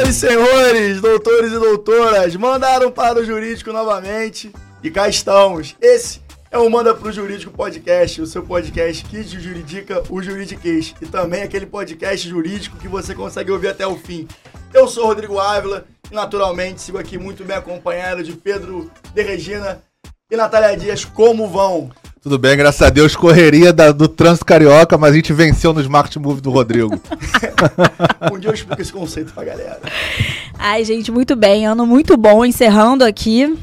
Senhoras e senhores, doutores e doutoras, mandaram para o jurídico novamente e cá estamos. Esse é o Manda pro Jurídico Podcast, o seu podcast que juridica o juridiquês e também aquele podcast jurídico que você consegue ouvir até o fim. Eu sou Rodrigo Ávila e naturalmente sigo aqui muito bem acompanhado de Pedro de Regina e Natália Dias. Como vão? Tudo bem, graças a Deus. Correria da- do trânsito carioca, mas a gente venceu no Smart Move do Rodrigo. Um dia eu explico esse conceito pra galera. Ai, gente, muito bem. Ano muito bom. Encerrando aqui.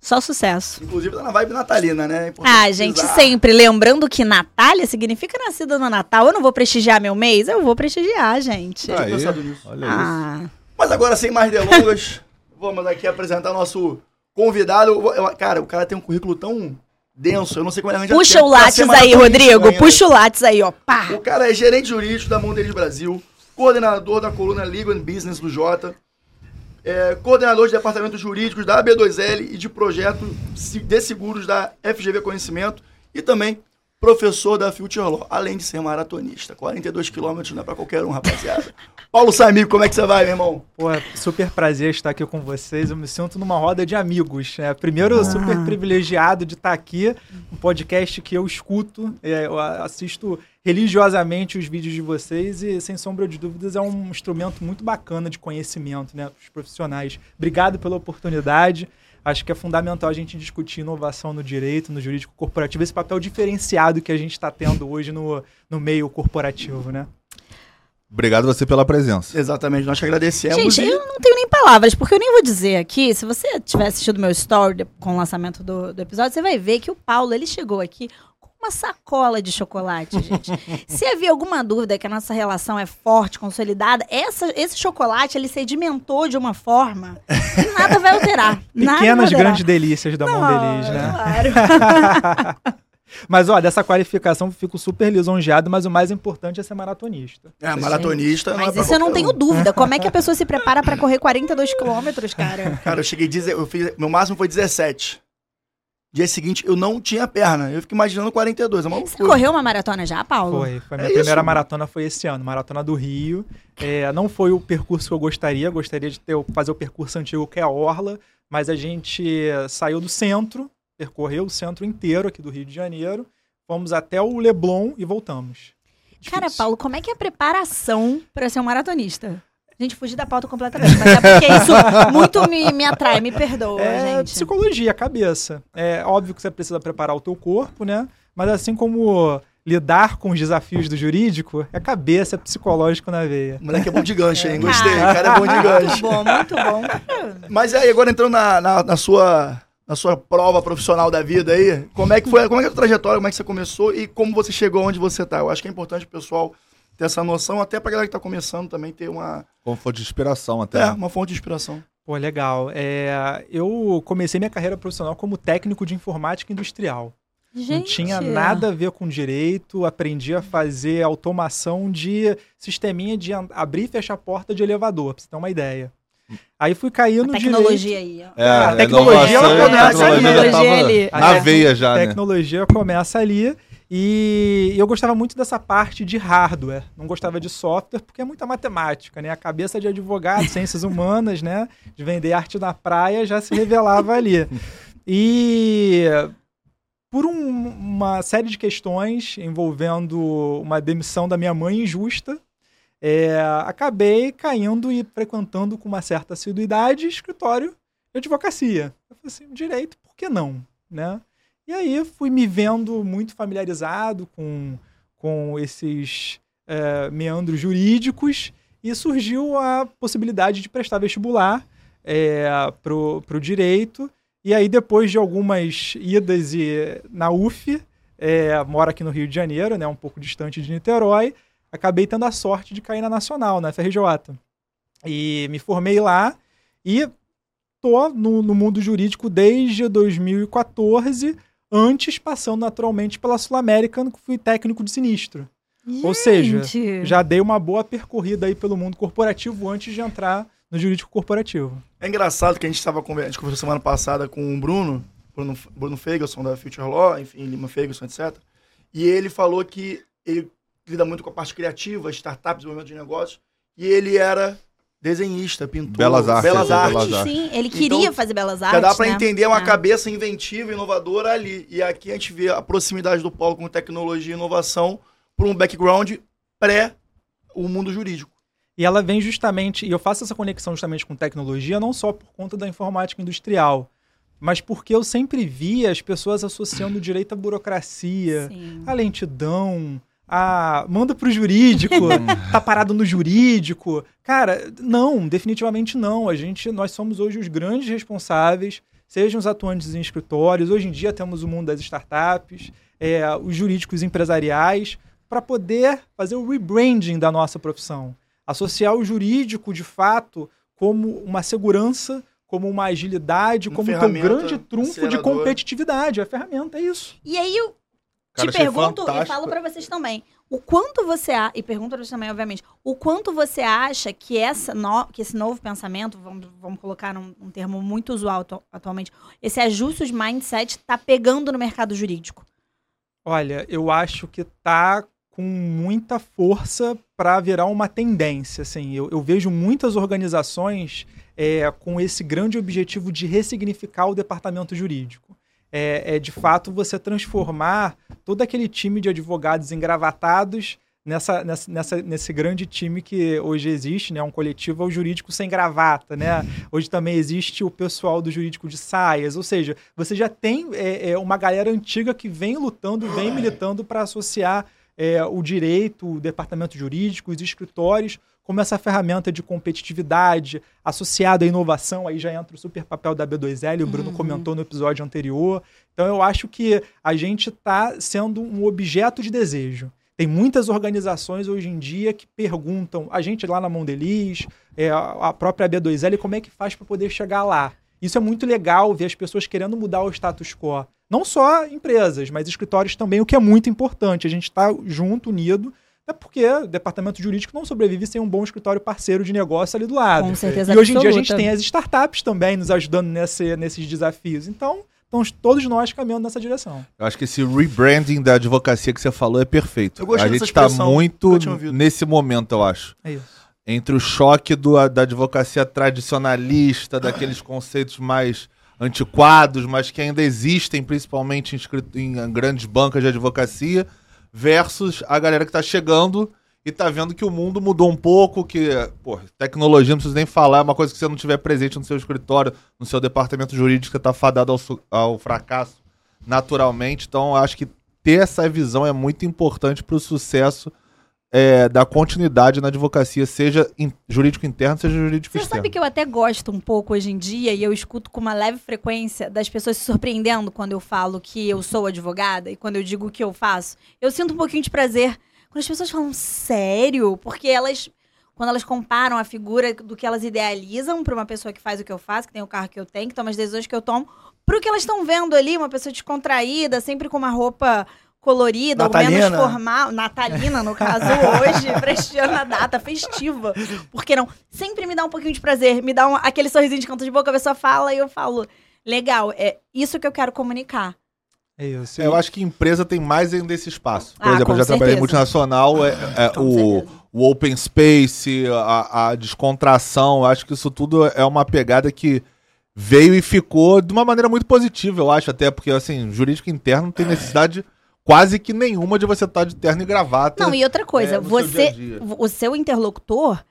Só sucesso. Inclusive tá na vibe natalina, né? É importante Ah, gente, sempre lembrando que Natália significa nascida no Natal. Eu não vou prestigiar meu mês? Eu vou prestigiar, gente. Nisso. olha isso. Ah, Mas agora, sem mais delongas, vamos aqui apresentar o nosso convidado. Cara, o cara tem um currículo tão denso, eu não sei como ele arranja puxa tempo o ser aí, Rodrigo. Puxa o látis aí, ó. Pá. O cara é gerente jurídico da Mondelez Brasil, coordenador da coluna Legal and Business do Jota, é, coordenador de departamentos jurídicos da AB2L e de projeto de seguros da FGV Conhecimento e também professor da Future Law, além de ser maratonista. 42 quilômetros não é pra qualquer um, rapaziada. Paulo Samigo, como é que você vai, meu irmão? Pô, é super prazer estar aqui com vocês. Eu me sinto numa roda de amigos. É, primeiro, super privilegiado de estar aqui, um podcast que eu escuto, é, eu assisto religiosamente os vídeos de vocês e, sem sombra de dúvidas, é um instrumento muito bacana de conhecimento né, para os profissionais. Obrigado pela oportunidade. Acho que é fundamental a gente discutir inovação no direito, no jurídico corporativo, esse papel diferenciado que a gente está tendo hoje no, no meio corporativo, né? Obrigado você pela presença. Exatamente, nós te agradecemos. Gente, e- eu não tenho nem palavras, porque eu nem vou dizer aqui. Se você tiver assistido meu story com o lançamento do, do episódio, você vai ver que o Paulo, ele chegou aqui uma sacola de chocolate, gente. Se havia alguma dúvida que a nossa relação é forte, consolidada, essa, esse chocolate, ele sedimentou de uma forma que nada vai alterar. Pequenas grandes delícias da Mondelez, né? Claro. Mas, ó, dessa qualificação eu fico super lisonjeado, mas o mais importante é ser maratonista. É, maratonista. não é Mas pra isso eu não tenho um. dúvida. Como é que a pessoa se prepara pra correr 42 quilômetros, cara? Cara, eu cheguei, eu fiz, meu máximo foi 17. Dia seguinte, eu não tinha perna. Eu fico imaginando 42, é uma Você loucura. correu uma maratona já, Paulo? Foi, foi a É minha isso, primeira mano. maratona foi esse ano, maratona do Rio. É, não foi o percurso que eu gostaria, gostaria de ter, fazer o percurso antigo que é a Orla, mas a gente saiu do centro, percorreu o centro inteiro aqui do Rio de Janeiro, fomos até o Leblon e voltamos. Cara, Difícil. Paulo, como é que é a preparação pra ser um maratonista? Gente, fugi da pauta completamente, mas é porque isso muito me, me atrai, me perdoa, É gente. psicologia, cabeça. É óbvio que você precisa preparar o teu corpo, né? Mas assim como lidar com os desafios do jurídico, é cabeça, é psicológico na veia. O moleque é bom de gancho, hein? Gostei. O cara é bom de Muito gancho. bom, muito bom. Mas aí, agora entrando na, na, na sua, na sua prova profissional da vida aí, como é que foi, como é que é a trajetória, como é que você começou e como você chegou onde você tá? Eu acho que é importante o pessoal ter essa noção, até pra galera que tá começando também ter uma, Como for de inspiração até. é, uma fonte de inspiração. Pô, legal. É, eu comecei minha carreira profissional como técnico de informática industrial. Gente, Não tinha nada a ver com direito, aprendi a fazer automação de sisteminha de abrir e fechar a porta de elevador, pra você ter uma ideia. Aí fui cair no tecnologia aí, ó. É, A a tecnologia, ela começa a tecnologia ali. na ali. veia já, A né? tecnologia começa ali e eu gostava muito dessa parte de hardware, não gostava de software porque é muita matemática, né? A cabeça de advogado, ciências humanas, né? De vender arte na praia já se revelava ali. E por um- uma série de questões envolvendo uma demissão da minha mãe injusta, é, acabei caindo e frequentando com uma certa assiduidade escritório de advocacia. Eu falei assim, direito, por que não? Né? E aí fui me vendo muito familiarizado com, com esses é, meandros jurídicos e surgiu a possibilidade de prestar vestibular é, para o direito. E aí, depois de algumas idas e, na UF, é, moro aqui no Rio de Janeiro, né, um pouco distante de Niterói, acabei tendo a sorte de cair na Nacional, na FRJ. E me formei lá e tô no, no mundo jurídico desde 2014, antes passando naturalmente pela Sul-American, que fui técnico de sinistro. Ou seja, Gente. Já dei uma boa percorrida aí pelo mundo corporativo antes de entrar no jurídico corporativo. É engraçado que a gente estava conversando, a gente conversou semana passada com o Bruno, Bruno, Bruno Fegelson da Future Law, enfim, Lima Fegelson, etc. E ele falou que ele lida muito com a parte criativa, startups, desenvolvimento de negócios, e ele era desenhista, pintor. Belas artes, Belas é, artes. belas artes. Sim, ele Então, queria fazer belas Já artes. dá pra né? entender uma É. cabeça inventiva, inovadora ali. E aqui a gente vê a proximidade do Paulo com tecnologia e inovação por um background pré o mundo jurídico. E ela vem justamente, e eu faço essa conexão justamente com tecnologia, não só por conta da informática industrial, mas porque eu sempre via as pessoas associando o direito à burocracia, Sim. a lentidão, a manda pro jurídico, tá parado no jurídico. Cara, não, definitivamente não. A gente, nós somos hoje os grandes responsáveis, sejam os atuantes em escritórios, hoje em dia temos o mundo das startups, é, os jurídicos empresariais, para poder fazer o rebranding da nossa profissão. Associar o jurídico, de fato, como uma segurança, como uma agilidade, Uma como ferramenta grande trunfo de competitividade. A ferramenta é isso. E aí eu Cara, te pergunto e fantástico. falo pra vocês também. O quanto você a- e pergunto pra vocês também, obviamente, o quanto você acha que essa no- que esse novo pensamento, vamos, vamos colocar num, um termo muito usual atu- atualmente, esse ajuste de mindset tá pegando no mercado jurídico? Olha, eu acho que tá com muita força para virar uma tendência. Assim, eu, eu vejo muitas organizações é, com esse grande objetivo de ressignificar o departamento jurídico. É, é, de fato você transformar todo aquele time de advogados engravatados nessa, nessa, nessa- nesse grande time que hoje existe, né? Um coletivo é o jurídico sem gravata, né? Hoje também existe o pessoal do jurídico de saias, ou seja, você já tem é, é, uma galera antiga que vem lutando, vem militando para associar é, o direito, o departamento jurídico, os escritórios, como essa ferramenta de competitividade associada à inovação. Aí já entra o super papel da B2L, o Bruno Uhum. comentou no episódio anterior. Então eu acho que a gente está sendo um objeto de desejo. Tem muitas organizações hoje em dia que perguntam, a gente lá na Mondeliz, é, a a própria B2L, como é que faz para poder chegar lá? Isso é muito legal ver as pessoas querendo mudar o status quo. Não só empresas, mas escritórios também, o que é muito importante. A gente está junto, unido, até porque o departamento jurídico não sobrevive sem um bom escritório parceiro de negócio ali do lado. Com certeza E hoje em dia a gente tem as startups também nos ajudando nesse- nesses desafios. Então, estamos todos nós caminhando nessa direção. Eu acho que esse rebranding da advocacia que você falou é perfeito. Eu gostei a gente tá expressão, muito nesse momento, eu acho. É isso. Entre o choque do- da advocacia tradicionalista, daqueles conceitos mais antiquados, mas que ainda existem, principalmente em, em grandes bancas de advocacia, versus a galera que tá chegando e tá vendo que o mundo mudou um pouco, que, pô, tecnologia não precisa nem falar, é uma coisa que você não tiver presente no seu escritório, no seu departamento jurídico, você tá fadado ao, ao fracasso naturalmente. Então, acho que ter essa visão é muito importante para o sucesso é, da continuidade na advocacia, seja in- jurídico interno, seja jurídico Você externo. sabe que eu até gosto um pouco hoje em dia e eu escuto com uma leve frequência das pessoas se surpreendendo quando eu falo que eu sou advogada e quando eu digo o que eu faço. Eu sinto um pouquinho de prazer quando as pessoas falam sério, porque elas quando elas comparam a figura do que elas idealizam para uma pessoa que faz o que eu faço, que tem o carro que eu tenho, que toma as decisões que eu tomo, pro que elas estão vendo ali, uma pessoa descontraída, sempre com uma roupa colorida, ou menos Natalina. formal, natalina no caso hoje, prestigiando a data festiva. Por que não? Sempre me dá um pouquinho de prazer, me dá um- aquele sorrisinho de canto de boca, a pessoa fala e eu falo, legal, é isso que eu quero comunicar. É isso. Eu acho que empresa tem mais ainda esse espaço. Por Ah, exemplo, eu já trabalhei em certeza. multinacional, é, é, Com o, o open space, a, a descontração, eu acho que isso tudo é uma pegada que veio e ficou de uma maneira muito positiva, eu acho, até porque, assim, jurídico interno não tem necessidade quase que nenhuma de você estar de terno e gravata. Não, e outra coisa, é, no seu você, dia dia. o seu interlocutor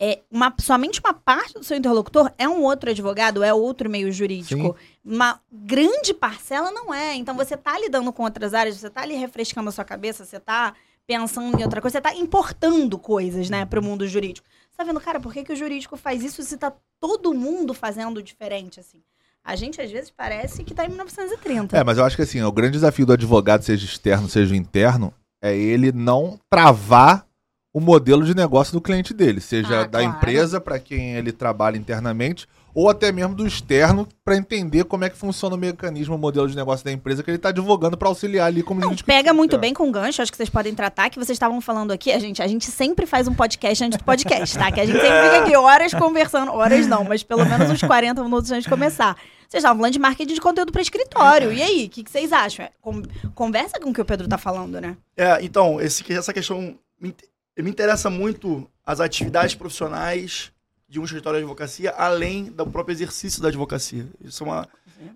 é uma, somente uma parte do seu interlocutor é um outro advogado, é outro meio jurídico. Uma grande parcela não é. Então você tá lidando com outras áreas, você tá ali refrescando a sua cabeça, você tá pensando em outra coisa, você tá importando coisas, né, pro mundo jurídico. Você tá vendo, cara, por que, que o jurídico faz isso se tá todo mundo fazendo diferente, assim? A gente, às vezes, parece que tá em 1930. É, mas eu acho que assim, o grande desafio do advogado, seja externo, seja interno, é ele não travar o modelo de negócio do cliente dele, seja Ah, da claro. empresa para quem ele trabalha internamente, ou até mesmo do externo para entender como é que funciona o mecanismo, o modelo de negócio da empresa que ele está advogando para auxiliar ali como Não, pega muito bem com o gancho, acho que vocês podem tratar, que vocês estavam falando aqui, a gente, a gente sempre faz um podcast antes do podcast, tá? Que a gente sempre fica aqui horas conversando, horas não, mas pelo menos uns 40 minutos antes de começar. Vocês estavam falando de marketing de conteúdo para escritório, e aí, o que, que vocês acham? É, con- conversa com o que o Pedro tá falando, né? É, então, esse, essa questão me, me interessa muito as atividades profissionais de um escritório de advocacia além do próprio exercício da advocacia. Isso é uma,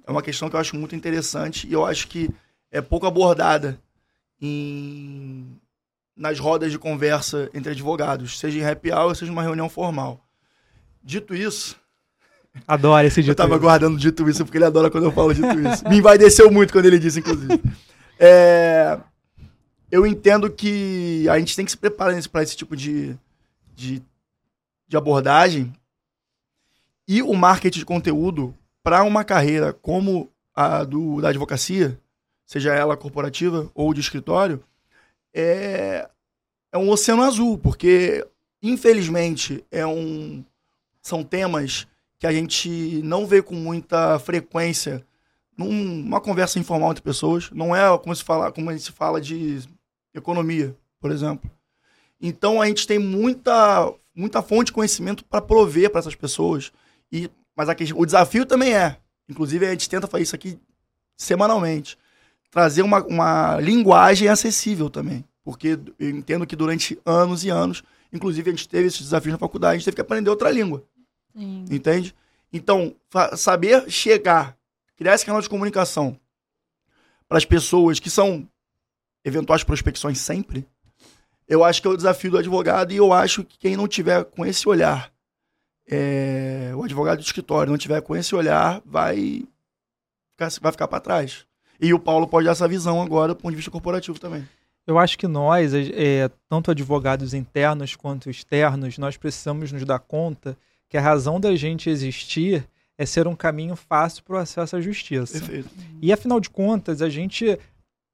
é uma questão que eu acho muito interessante e eu acho que é pouco abordada em, nas rodas de conversa entre advogados, seja em happy hour, seja numa reunião formal. Dito isso, Adoro esse eu dito. tava isso. guardando dito isso porque ele adora quando eu falo dito isso. Me envaideceu muito quando ele disse, inclusive. É, eu entendo que a gente tem que se preparar para esse tipo de, de, de abordagem e o marketing de conteúdo para uma carreira como a do, da advocacia, seja ela corporativa ou de escritório, é, é um oceano azul, porque infelizmente é um, são temas que a gente não vê com muita frequência num- numa conversa informal entre pessoas. Não é como se fala, como a gente fala de economia, por exemplo. Então a gente tem muita, muita fonte de conhecimento para prover para essas pessoas. E, mas o desafio também é, inclusive a gente tenta fazer isso aqui semanalmente, trazer uma, uma linguagem acessível também. Porque eu entendo que durante anos e anos, inclusive a gente teve esses desafios na faculdade, a gente teve que aprender outra língua. Sim. Entende? Então, saber chegar, criar esse canal de comunicação para as pessoas que são eventuais prospecções sempre, eu acho que é o desafio do advogado e eu acho que quem não tiver com esse olhar, é, o advogado de escritório não tiver com esse olhar, vai ficar, vai ficar para trás. E o Paulo pode dar essa visão agora do ponto de vista corporativo também. Eu acho que nós, é, tanto advogados internos quanto externos, nós precisamos nos dar conta que a razão da gente existir é ser um caminho fácil para o acesso à justiça. Perfeito. E afinal de contas, a gente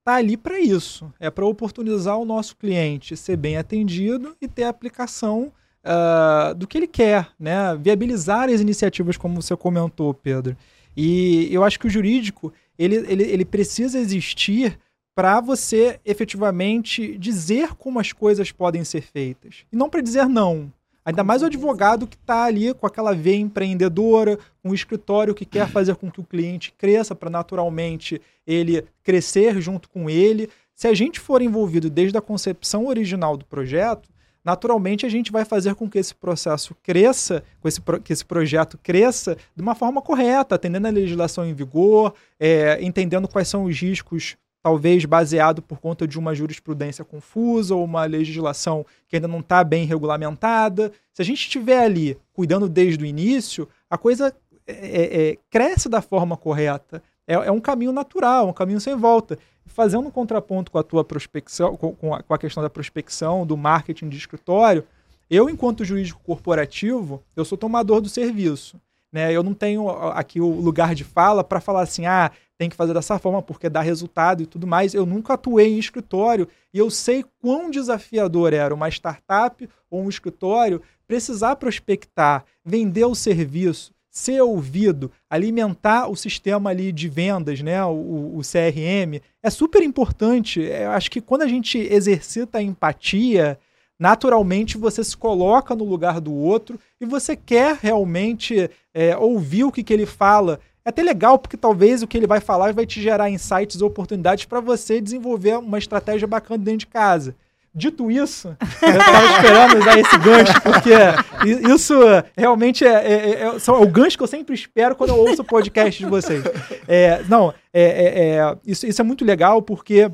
tá ali para isso. É para oportunizar o nosso cliente ser bem atendido e ter a aplicação ah, do que ele quer, né? Viabilizar as iniciativas, como você comentou, Pedro. E eu acho que o jurídico ele, ele, ele precisa existir para você efetivamente dizer como as coisas podem ser feitas. E não para dizer não. Ainda mais o advogado que está ali com aquela veia empreendedora, o escritório que quer fazer com que o cliente cresça para naturalmente ele crescer junto com ele. Se a gente for envolvido desde a concepção original do projeto, naturalmente a gente vai fazer com que esse processo cresça, com esse, que esse projeto cresça de uma forma correta, atendendo a legislação em vigor, é, entendendo quais são os riscos, talvez baseado por conta de uma jurisprudência confusa ou uma legislação que ainda não está bem regulamentada. Se a gente estiver ali cuidando desde o início, a coisa é, é, é, cresce da forma correta. É, é um caminho natural, um caminho sem volta. Fazendo um contraponto com a tua prospecção, com, com a, com a questão da prospecção, do marketing de escritório, eu, enquanto jurídico corporativo, eu sou tomador do serviço. Né? Eu não tenho aqui o lugar de fala para falar assim, ah, tem que fazer dessa forma porque dá resultado e tudo mais. Eu nunca atuei em escritório e eu sei quão desafiador era uma startup ou um escritório precisar prospectar, vender o serviço, ser ouvido, alimentar o sistema ali de vendas, né, o, o CRM, é super importante. Eu acho que quando a gente exercita a empatia, naturalmente você se coloca no lugar do outro e você quer realmente é, ouvir o que, que ele fala. É até legal porque talvez o que ele vai falar vai te gerar insights e oportunidades para você desenvolver uma estratégia bacana dentro de casa. Dito isso, eu estava esperando usar esse gancho, porque isso realmente é, é- é- é- é o gancho que eu sempre espero quando eu ouço o podcast de vocês. É, não, é, é- é- isso, isso é muito legal porque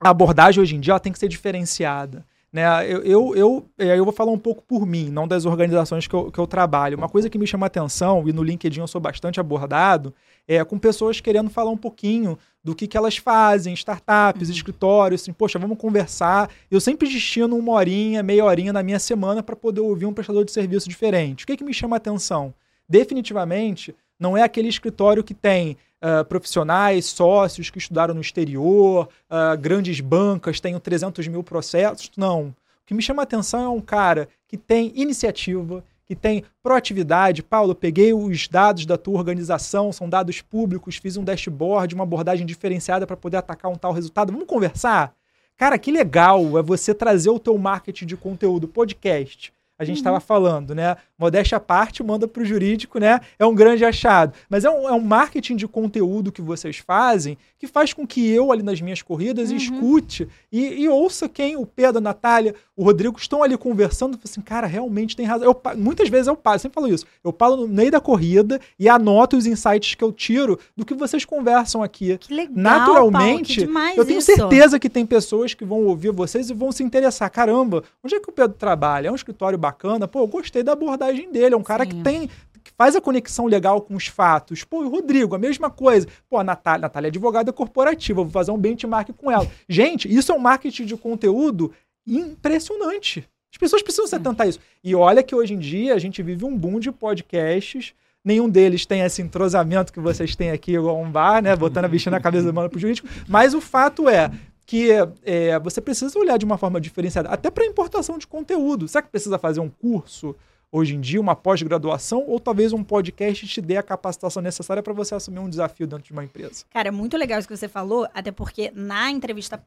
a abordagem hoje em dia ela tem que ser diferenciada. Né? Eu, eu, eu, eu vou falar um pouco por mim, não das organizações que eu, que eu trabalho. Uma coisa que me chama atenção, e no LinkedIn eu sou bastante abordado, é com pessoas querendo falar um pouquinho do que, que elas fazem, startups, escritórios, assim, poxa, vamos conversar. Eu sempre destino uma horinha, meia horinha na minha semana para poder ouvir um prestador de serviço diferente. O que, que me chama atenção? Definitivamente, não é aquele escritório que tem ah, profissionais, sócios que estudaram no exterior, ah, grandes bancas, tenham 300 mil processos. Não. O que me chama a atenção é um cara que tem iniciativa, que tem proatividade. Paulo, peguei os dados da tua organização, são dados públicos, fiz um dashboard, uma abordagem diferenciada para poder atacar um tal resultado. Vamos conversar? Cara, que legal é você trazer o teu marketing de conteúdo, podcast, a gente estava falando, né? Modéstia à parte, manda para o jurídico, né? É um grande achado. Mas é um, é um marketing de conteúdo que vocês fazem que faz com que eu, ali nas minhas corridas, Uhum. escute e, e ouça quem, o Pedro, a Natália, o Rodrigo, estão ali conversando. assim, cara, realmente tem razão. Eu, muitas vezes eu paro, eu sempre falo isso. Eu paro no meio da corrida e anoto os insights que eu tiro do que vocês conversam aqui. Que legal, Naturalmente, Paulo, que eu tenho isso. certeza que tem pessoas que vão ouvir vocês e vão se interessar. Caramba, onde é que o Pedro trabalha? É um escritório bacana? Pô, eu gostei da abordagem dele. É um cara Sim. que tem. Que faz a conexão legal com os fatos. Pô, o Rodrigo, a mesma coisa. Pô, a Natália, Natália é advogada corporativa, vou fazer um benchmark com ela. Gente, isso é um marketing de conteúdo impressionante. As pessoas precisam se atentar a isso. E olha que hoje em dia a gente vive um boom de podcasts. Nenhum deles tem esse entrosamento que vocês têm aqui, igual um bar, né? Botando a bicha na cabeça do mano pro jurídico. Mas o fato é que é, você precisa olhar de uma forma diferenciada, até para importação de conteúdo. Será que precisa fazer um curso hoje em dia, uma pós-graduação, ou talvez um podcast te dê a capacitação necessária para você assumir um desafio dentro de uma empresa? Cara, é muito legal isso que você falou, até porque na entrevista,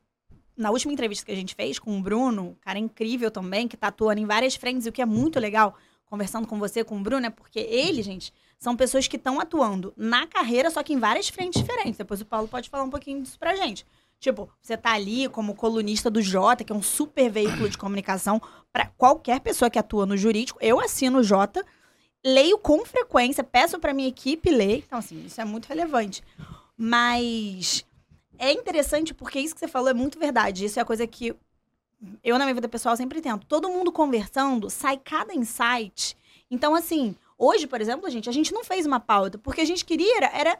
na última entrevista que a gente fez com o Bruno, cara incrível também, que tá atuando em várias frentes, e o que é muito legal, conversando com você, com o Bruno, é porque ele, gente, são pessoas que estão atuando na carreira, só que em várias frentes diferentes. Depois o Paulo pode falar um pouquinho disso pra gente. Tipo, você tá ali como colunista do Jota, que é um super veículo de comunicação para qualquer pessoa que atua no jurídico. Eu assino o Jota, leio com frequência, peço para minha equipe ler. Então, assim, isso é muito relevante. Mas é interessante porque isso que você falou é muito verdade. Isso é a coisa que eu, na minha vida pessoal, sempre tento. Todo mundo conversando, sai cada insight. Então, assim, hoje, por exemplo, gente, a gente não fez uma pauta, porque a gente queria era,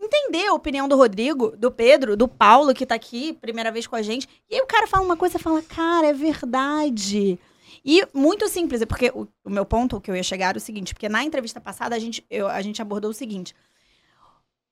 entender a opinião do Rodrigo, do Pedro, do Paulo, que tá aqui, primeira vez com a gente. E aí o cara fala uma coisa e fala, cara, é verdade. E muito simples, é porque o, o meu ponto, o que eu ia chegar era o seguinte, porque na entrevista passada a gente, eu- a gente abordou o seguinte.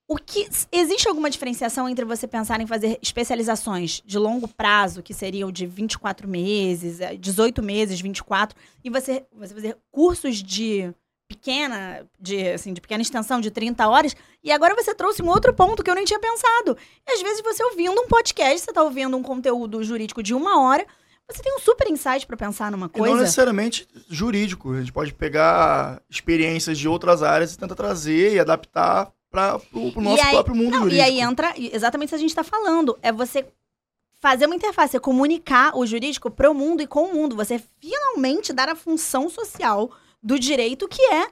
O que existe alguma diferenciação entre você pensar em fazer especializações de longo prazo, que seriam de 24 meses, eh, 18 meses, 24, e você, você fazer cursos de pequena, de, assim, de pequena extensão, de 30 horas, e agora você trouxe um outro ponto que eu nem tinha pensado. E às vezes você ouvindo um podcast, você está ouvindo um conteúdo jurídico de uma hora, você tem um super insight para pensar numa E não coisa. necessariamente jurídico. A gente pode pegar experiências de outras áreas e tentar trazer e adaptar para o nosso aí- próprio mundo Não, jurídico. e aí entra exatamente o que a gente está falando. É você fazer uma interface, é comunicar o jurídico pro mundo e com o mundo. Você finalmente dar a função social do direito, que é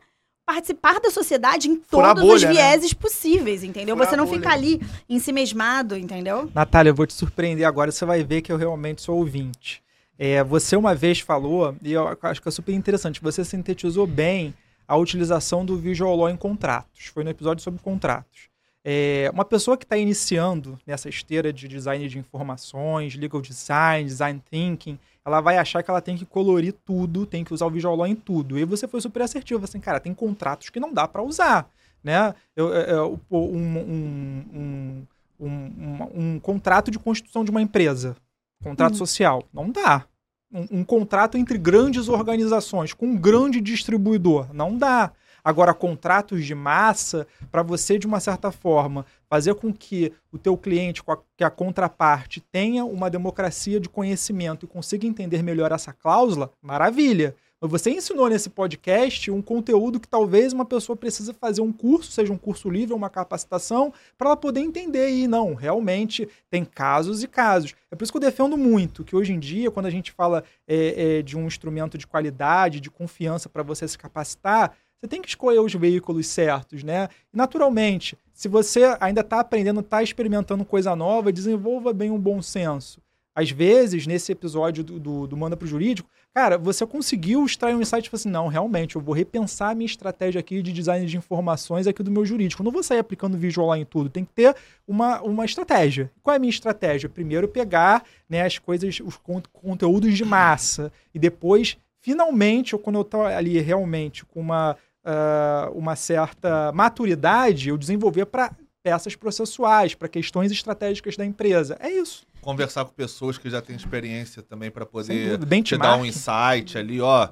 participar da sociedade em Furar todos os bolha, né? vieses possíveis, entendeu? Furar você não fica ali em si mesmado, entendeu? Natália, eu vou te surpreender agora, você vai ver que eu realmente sou ouvinte. É, você uma vez falou, e eu acho que é super interessante, você sintetizou bem a utilização do Visual Law em contratos. Foi no episódio sobre contratos. É, uma pessoa que está iniciando nessa esteira de design de informações, legal design, design thinking, ela vai achar que ela tem que colorir tudo, tem que usar o Visual Law em tudo. E você foi super assertivo, assim, cara, tem contratos que não dá para usar, né? Eu, eu- eu- um- um- um- um, um- contrato de constituição de uma empresa, contrato Uhum. social, não dá. Um, um contrato entre grandes organizações, com um grande distribuidor, não dá. Agora, contratos de massa, para você, de uma certa forma, fazer com que o teu cliente, que a contraparte, tenha uma democracia de conhecimento e consiga entender melhor essa cláusula, maravilha. Mas você ensinou nesse podcast um conteúdo que talvez uma pessoa precise fazer um curso, seja um curso livre ou uma capacitação, para ela poder entender. E não, realmente tem casos e casos. É por isso que eu defendo muito que hoje em dia, quando a gente fala é, é, de um instrumento de qualidade, de confiança para você se capacitar, você tem que escolher os veículos certos, né? Naturalmente, se você ainda está aprendendo, está experimentando coisa nova, desenvolva bem um bom senso. Às vezes, nesse episódio do, do, do Manda pro Jurídico, cara, você conseguiu extrair um insight e falou assim: não, realmente, eu vou repensar a minha estratégia aqui de design de informações aqui do meu jurídico. Eu não vou sair aplicando visual lá em tudo, tem que ter uma, uma estratégia. Qual é a minha estratégia? Primeiro, pegar né, as coisas, os con- conteúdos de massa, e depois, finalmente, ou quando eu estou ali realmente com uma, ah, uma certa maturidade, eu desenvolver para peças processuais, para questões estratégicas da empresa. É isso. Conversar com pessoas que já têm experiência também para poder dúvida. te dar um insight ali, ó.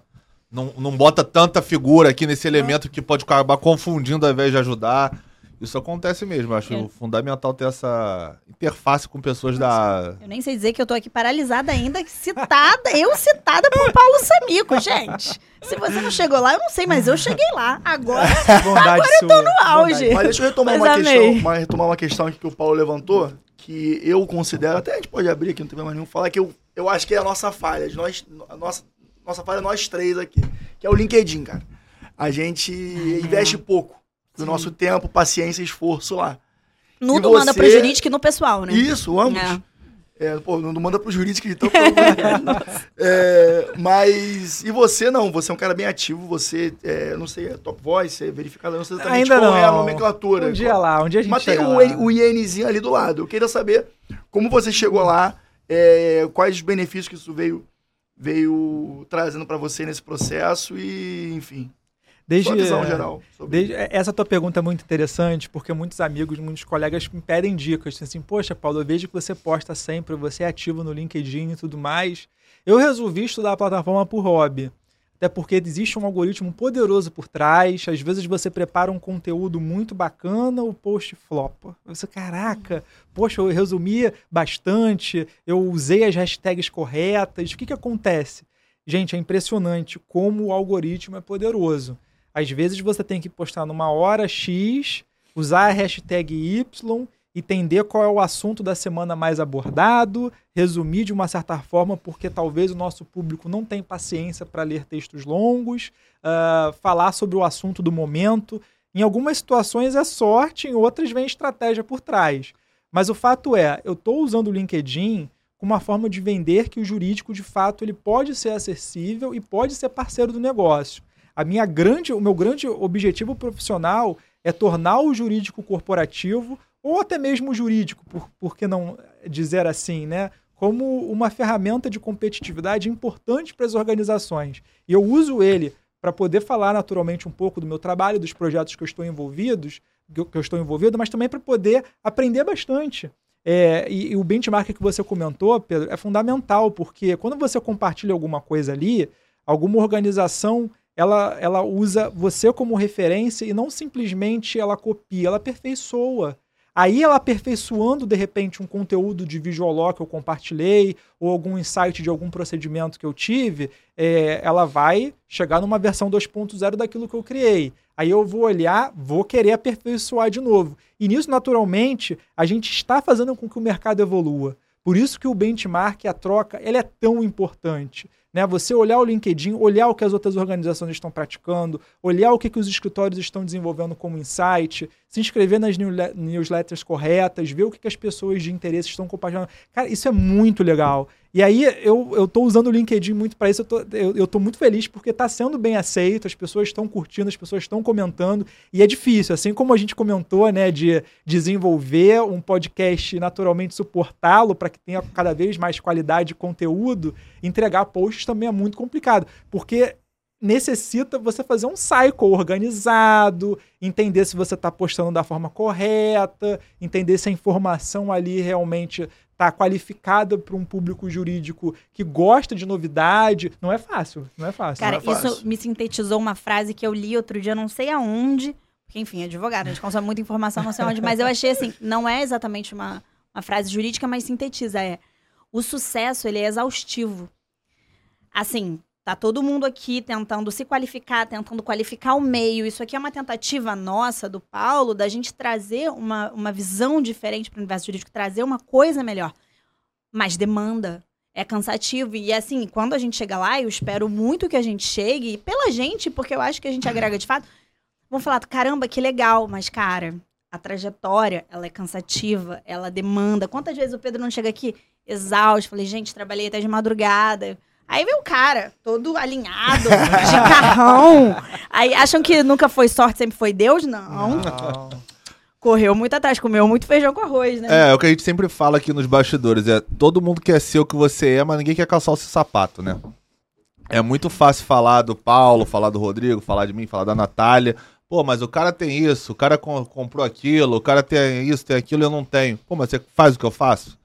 Não, não bota tanta figura aqui nesse elemento que pode acabar confundindo ao invés de ajudar. Isso acontece mesmo. Eu acho É. fundamental ter essa interface com pessoas da. Eu nem sei dizer que eu tô aqui paralisada ainda, citada, eu citada por Paulo Samico, gente. Se você não chegou lá, eu não sei, mas eu cheguei lá. Agora, Bondade sua. no auge. Mas deixa eu retomar Mas uma, amei. questão, uma, retomar uma questão aqui que o Paulo levantou, que eu considero, até a gente pode abrir aqui, não tem problema nenhum, falar que eu, eu acho que é a nossa falha, de nós, a nossa, nossa falha é nós três aqui, que é o LinkedIn, cara. A gente investe pouco do nosso tempo, paciência e esforço lá. no E do manda pro você- jurídico e no pessoal, né? Isso, ambos. É. É, pô, não manda pro jurídico, então. É, mas. E você não, você é um cara bem ativo, você, é, não sei, é top voice, é verificado, não sei exatamente Ainda qual não. é a nomenclatura. Um dia lá, um dia a gente Mas tem chega o, lá. o INzinho ali do lado. Eu queria saber como você chegou lá, é, quais os benefícios que isso veio, veio trazendo pra você nesse processo e, enfim, Desde, sua visão geral. Sobre... Desde- essa tua pergunta é muito interessante, porque muitos amigos, muitos colegas me pedem dicas. Assim, poxa, Paulo, eu vejo que você posta sempre, você é ativo no LinkedIn e tudo mais. Eu resolvi estudar a plataforma por hobby. Até porque existe um algoritmo poderoso por trás. Às vezes você prepara um conteúdo muito bacana, o post flopa. Você, caraca, poxa, eu resumi bastante, eu usei as hashtags corretas. O que, que acontece? Gente, é impressionante como o algoritmo é poderoso. Às vezes você tem que postar numa hora X, usar a hashtag Y, entender qual é o assunto da semana mais abordado, resumir de uma certa forma, porque talvez o nosso público não tem paciência para ler textos longos, ah, falar sobre o assunto do momento. Em algumas situações é sorte, em outras vem estratégia por trás. Mas o fato é, eu estou usando o LinkedIn como uma forma de vender que o jurídico, de fato, ele pode ser acessível e pode ser parceiro do negócio. A minha grande, o meu grande objetivo profissional é tornar o jurídico corporativo ou até mesmo o jurídico, por, por que não dizer assim, né? Como uma ferramenta de competitividade importante para as organizações. E eu uso ele para poder falar naturalmente um pouco do meu trabalho, dos projetos que eu estou envolvidos, que eu, que eu estou envolvido, mas também para poder aprender bastante. É, e, e o benchmark que você comentou, Pedro, é fundamental, porque quando você compartilha alguma coisa ali, alguma organização ela, ela usa você como referência e não simplesmente ela copia, ela aperfeiçoa. Aí ela aperfeiçoando, de repente, um conteúdo de Visualó que eu compartilhei, ou algum insight de algum procedimento que eu tive, é, ela vai chegar numa versão 2.0 daquilo que eu criei. Aí eu vou olhar, vou querer aperfeiçoar de novo. E nisso, naturalmente, a gente está fazendo com que o mercado evolua. Por isso que o benchmark, a troca, ele é tão importante. Né? Você olhar o LinkedIn, olhar o que as outras organizações estão praticando, olhar o que, que os escritórios estão desenvolvendo como insight, se inscrever nas newsle- newsletters corretas, ver o que, que as pessoas de interesse estão compartilhando. Cara, isso é muito legal. E aí eu, eu tô usando o LinkedIn muito para isso, eu tô, eu tô muito feliz porque está sendo bem aceito, as pessoas estão curtindo, as pessoas estão comentando, e é difícil, assim como a gente comentou, né, de desenvolver um podcast e naturalmente suportá-lo para que tenha cada vez mais qualidade de conteúdo, entregar posts também é muito complicado, porque necessita você fazer um cycle organizado, entender se você está postando da forma correta, entender se a informação ali realmente está qualificada para um público jurídico que gosta de novidade. Não é fácil, não é fácil. Cara, é isso fácil. me sintetizou uma frase que eu li outro dia, não sei aonde. Porque, enfim, advogado, a gente consome muita informação, não sei onde, mas eu achei assim, não é exatamente uma, uma frase jurídica, mas sintetiza. É o sucesso, ele é exaustivo. Assim, tá todo mundo aqui tentando se qualificar, tentando qualificar o meio. Isso aqui é uma tentativa nossa, do Paulo, da gente trazer uma, uma visão diferente para o universo jurídico, trazer uma coisa melhor. Mas demanda. É cansativo. E assim, quando a gente chega lá, eu espero muito que a gente chegue, pela gente, porque eu acho que a gente agrega de fato. Vão falar, caramba, que legal, mas, cara, a trajetória, ela é cansativa, ela demanda. Quantas vezes o Pedro não chega aqui exausto? Falei, gente, trabalhei até de madrugada. Aí vem o cara, todo alinhado, de carrão. Aí acham que nunca foi sorte, sempre foi Deus? Não. Não. Correu muito atrás, comeu muito feijão com arroz, né? É, é o que a gente sempre fala aqui nos bastidores. É todo mundo quer ser o que você é, mas ninguém quer calçar o seu sapato, né? É muito fácil falar do Paulo, falar do Rodrigo, falar de mim, falar da Natália. Pô, mas o cara tem isso, o cara com- comprou aquilo, o cara tem isso, tem aquilo, eu não tenho. Pô, mas você faz o que eu faço?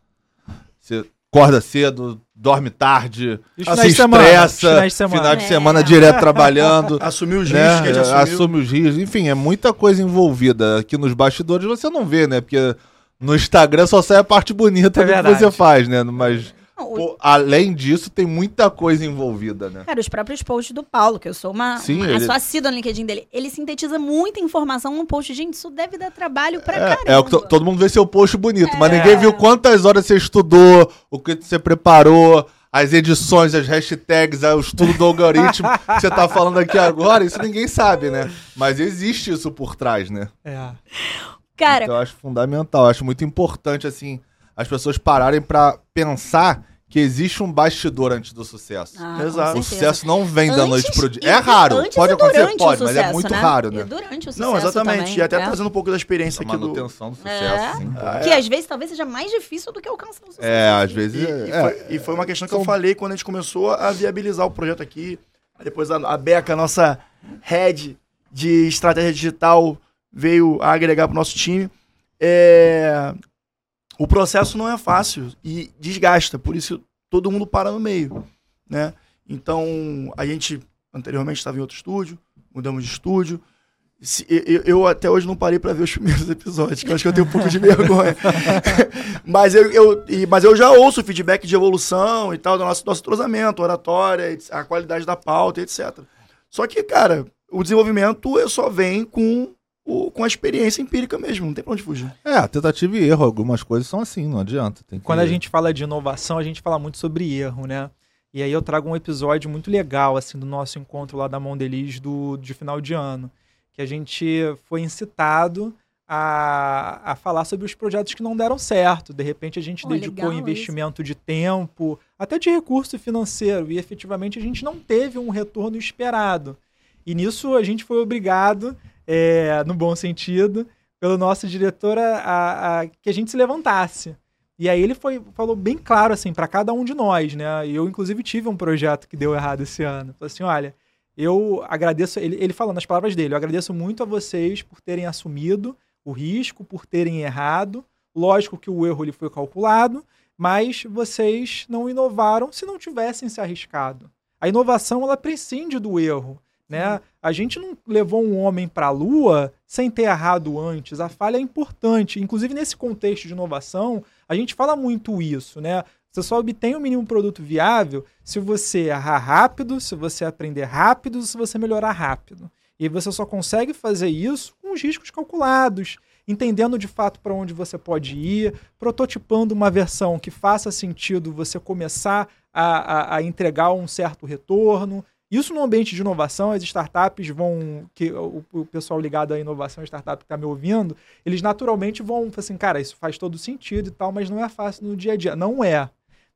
Você acorda cedo, dorme tarde, se finais de semana? estressa, Os finais de semana. final de É. semana direto trabalhando. Assumiu os né? riscos que a gente assumiu. Assume os riscos. Enfim, é muita coisa envolvida. Aqui nos bastidores você não vê, né? Porque no Instagram só sai a parte bonita É do que você faz, né? Mas, pô, além disso, tem muita coisa envolvida, né? Cara, os próprios posts do Paulo, que eu sou uma, Sim, uma ele- eu sou assídua no LinkedIn dele, ele sintetiza muita informação num post. Gente, isso deve dar trabalho pra É, caramba. é o que to- todo mundo vê seu post bonito, mas É. ninguém viu quantas horas você estudou, o que você preparou, as edições, as hashtags, o estudo do algoritmo que você tá falando aqui agora, isso ninguém sabe, né? Mas existe isso por trás, né? É. Cara, Então eu acho fundamental, eu acho muito importante, assim, as pessoas pararem pra pensar que existe um bastidor antes do sucesso. ah, Exato. o sucesso não vem da noite pro dia. e- É raro, antes pode e acontecer, pode, mas é sucesso, muito né? raro, E né? durante o sucesso Não, exatamente. também, e até é. trazendo um pouco da experiência A aqui do. manutenção do sucesso, É. sim. Ah, Que às vezes talvez seja mais difícil do que alcançar o sucesso. É, às E, vezes. e é, foi, e foi uma questão que São- eu falei quando a gente começou a viabilizar o projeto aqui. Aí Depois a, a Beca, nossa head de estratégia digital, veio a agregar para o nosso time. É, o processo não é fácil e desgasta, por isso todo mundo para no meio. Né? Então, a gente anteriormente estava em outro estúdio, mudamos de estúdio. Se- eu, eu- até hoje não parei para ver os primeiros episódios, que eu acho que eu tenho um pouco de vergonha. mas, eu, eu- mas eu já ouço feedback de evolução e tal, do nosso, nosso entrosamento, oratória, a qualidade da pauta, etc. Só que, cara, o desenvolvimento só vem com, o- com a experiência empírica mesmo, não tem pra onde fugir. É, tentativa e erro. Algumas coisas são assim, não adianta. Tem que- Quando a gente fala de inovação, a gente fala muito sobre erro, né? E aí eu trago um episódio muito legal, assim, do nosso encontro lá da Mondelez do, de final de ano. Que a gente foi incitado a, a falar sobre os projetos que não deram certo. De repente a gente Pô, dedicou investimento de tempo, até de recurso financeiro, e efetivamente a gente não teve um retorno esperado. E nisso a gente foi obrigado, é, no bom sentido, pelo nosso diretor a, a- a- que a gente se levantasse. E aí ele foi, falou bem claro assim para cada um de nós, né? Eu inclusive tive um projeto que deu errado esse ano. Falou assim, olha, eu agradeço, ele, ele falando nas palavras dele, eu agradeço muito a vocês por terem assumido o risco, por terem errado. Lógico que o erro ele foi calculado, mas vocês não inovaram se não tivessem se arriscado. A inovação ela prescinde do erro, né? A gente não levou um homem para a lua sem ter errado antes. A falha é importante. Inclusive nesse contexto de inovação, a gente fala muito isso, né? Você só obtém o mínimo produto viável se você errar rápido, se você aprender rápido, se você melhorar rápido. E você só consegue fazer isso com os riscos calculados, entendendo de fato para onde você pode ir, prototipando uma versão que faça sentido você começar a, a- a entregar um certo retorno. Isso no ambiente de inovação, as startups vão, que o, o pessoal ligado à inovação, startup que está me ouvindo, eles naturalmente vão falar assim, cara, isso faz todo sentido e tal, mas não é fácil no dia a dia. Não é.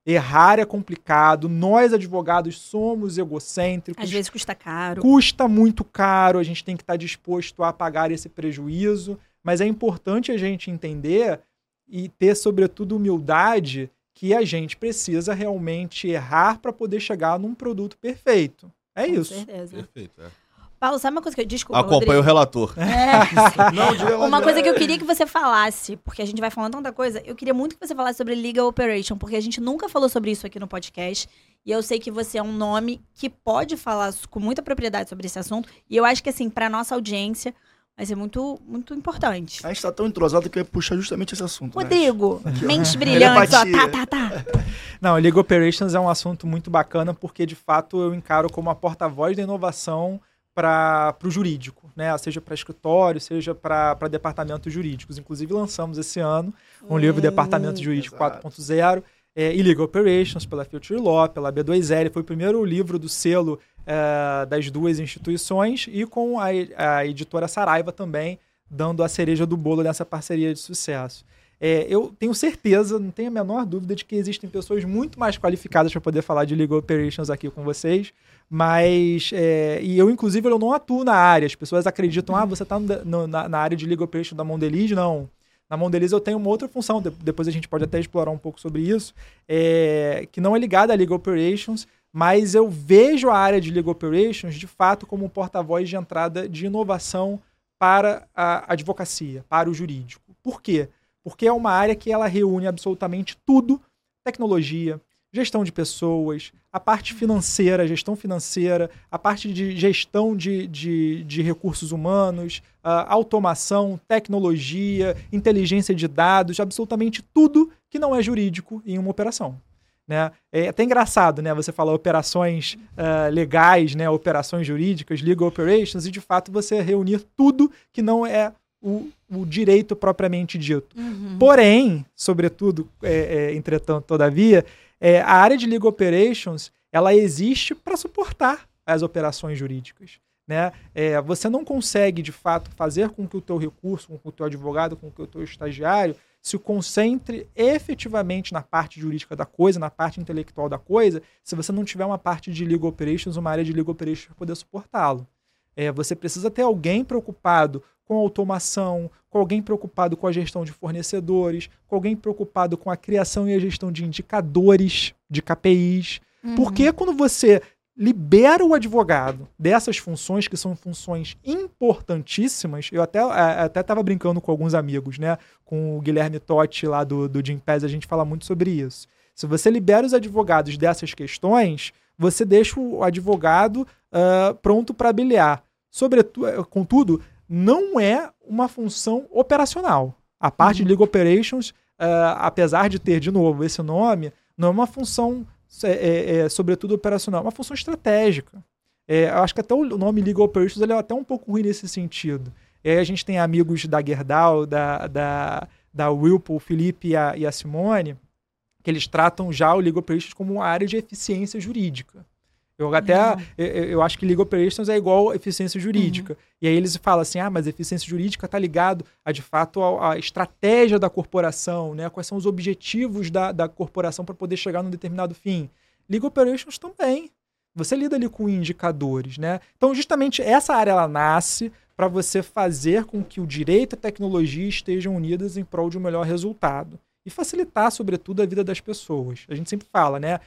Errar é complicado, nós advogados somos egocêntricos, Às vezes custa caro. custa muito caro, a gente tem que estar disposto a pagar esse prejuízo, mas é importante a gente entender e ter, sobretudo, humildade que a gente precisa realmente errar para poder chegar num produto perfeito. É Com isso. certeza. Perfeito. é. Paulo, sabe uma coisa que eu. Desculpa. Acompanha o relator. É. Não, diga lá, Uma coisa que eu queria que você falasse, porque a gente vai falando tanta coisa, eu queria muito que você falasse sobre Legal Operation, porque a gente nunca falou sobre isso aqui no podcast. E eu sei que você é um nome que pode falar com muita propriedade sobre esse assunto. E eu acho que, assim, para nossa audiência, vai ser muito, muito importante. A gente tá tão entrosado que eu ia puxar justamente esse assunto. né? Rodrigo, mentes brilhantes, ó. Tá, tá, tá. Não, League Operations é um assunto muito bacana porque, de fato, eu encaro como a porta-voz da inovação para o jurídico, né? seja para escritório, seja para departamentos jurídicos. Inclusive, lançamos esse ano um livro Departamento Jurídico exato. 4.0 é, e Legal Operations pela Future Law, pela B2L. Foi o primeiro livro do selo é, das duas instituições e com a, a editora Saraiva também, dando a cereja do bolo nessa parceria de sucesso. É, eu tenho certeza, não tenho a menor dúvida de que existem pessoas muito mais qualificadas para poder falar de legal operations aqui com vocês, mas é, e eu inclusive eu não atuo na área. As pessoas acreditam, ah, você está na, na área de legal operations da Mondeliz? Não. Na Mondeliz eu tenho uma outra função, de- depois a gente pode até explorar um pouco sobre isso, é, que não é ligada a legal operations, mas eu vejo a área de legal operations de fato como um porta-voz de entrada de inovação para a advocacia, para o jurídico. Por quê? Porque é uma área que ela reúne absolutamente tudo tecnologia, gestão de pessoas, a parte financeira, gestão financeira, a parte de gestão de, de, de recursos humanos, automação, tecnologia, inteligência de dados, absolutamente tudo que não é jurídico em uma operação. Né? É até engraçado, né? Você fala operações uh, legais, né? operações jurídicas, legal operations, e de fato você reunir tudo que não é o, o direito propriamente dito. Uhum. Porém, sobretudo, é, é, entretanto, todavia, é, a área de legal operations ela existe para suportar as operações jurídicas. Né? É, você não consegue, de fato, fazer com que o teu recurso, com que o teu advogado, com que o teu estagiário se concentre efetivamente na parte jurídica da coisa, na parte intelectual da coisa, se você não tiver uma parte de legal operations, uma área de legal operations para poder suportá-lo. É, você precisa ter alguém preocupado com automação, com alguém preocupado com a gestão de fornecedores, com alguém preocupado com a criação e a gestão de indicadores, de KPIs. Uhum. Porque quando você libera o advogado dessas funções, que são funções importantíssimas, eu até até estava brincando com alguns amigos, né? Com o Guilherme Totti lá do, do Jim Pez, a gente fala muito sobre isso. Se você libera os advogados dessas questões, você deixa o advogado uh, pronto para bilhar. Sobretudo, contudo, não é uma função operacional. A parte uhum. de Legal Operations, uh, apesar de ter, de novo, esse nome, não é uma função, é, é, é, sobretudo, operacional, é uma função estratégica. É, acho que até o nome Legal Operations é até um pouco ruim nesse sentido. Aí a gente tem amigos da Gerdau, da, da, da Whirlpool, o Felipe e a, e a Simone, que eles tratam já o Legal Operations como uma área de eficiência jurídica. Eu até eu, eu, acho que Legal Operations é igual eficiência jurídica. Uhum. E aí eles falam assim: ah, mas eficiência jurídica está ligado a de fato a, a, estratégia da corporação, né? Quais são os objetivos da, da corporação para poder chegar num determinado fim. Legal Operations também. Você lida ali com indicadores, né? Então, justamente essa área ela nasce para você fazer com que o direito e a tecnologia estejam unidas em prol de um melhor resultado e facilitar, sobretudo, a vida das pessoas. A gente sempre fala, né?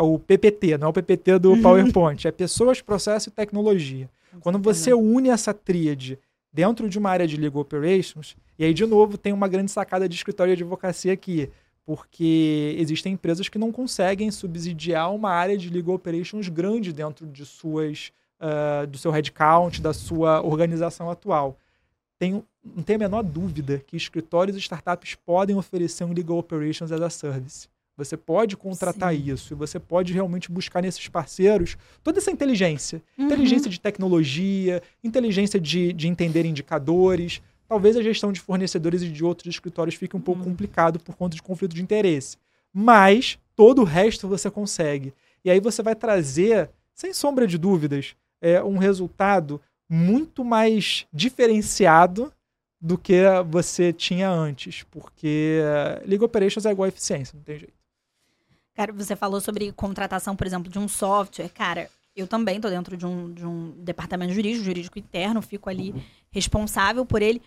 O PPT, não é o PPT do uhum. PowerPoint, é pessoas, processo e tecnologia. Quando você une essa tríade dentro de uma área de legal operations, e aí de novo tem uma grande sacada de escritório de advocacia aqui, porque existem empresas que não conseguem subsidiar uma área de legal operations grande dentro de suas uh, do seu headcount, da sua organização atual. Tenho, não tenho a menor dúvida que escritórios e startups podem oferecer um legal operations as a service. Você pode contratar Sim. isso e você pode realmente buscar nesses parceiros toda essa inteligência. Uhum. Inteligência de tecnologia, inteligência de, de entender indicadores. Talvez a gestão de fornecedores e de outros escritórios fique um pouco uhum. complicado por conta de conflito de interesse. Mas todo o resto você consegue. E aí você vai trazer, sem sombra de dúvidas, é, um resultado muito mais diferenciado do que você tinha antes. Porque Legal Operations é igual a eficiência, não tem jeito. Cara, você falou sobre contratação, por exemplo, de um software. Cara, eu também estou dentro de um, de um departamento jurídico, jurídico interno, fico ali uhum. responsável por ele.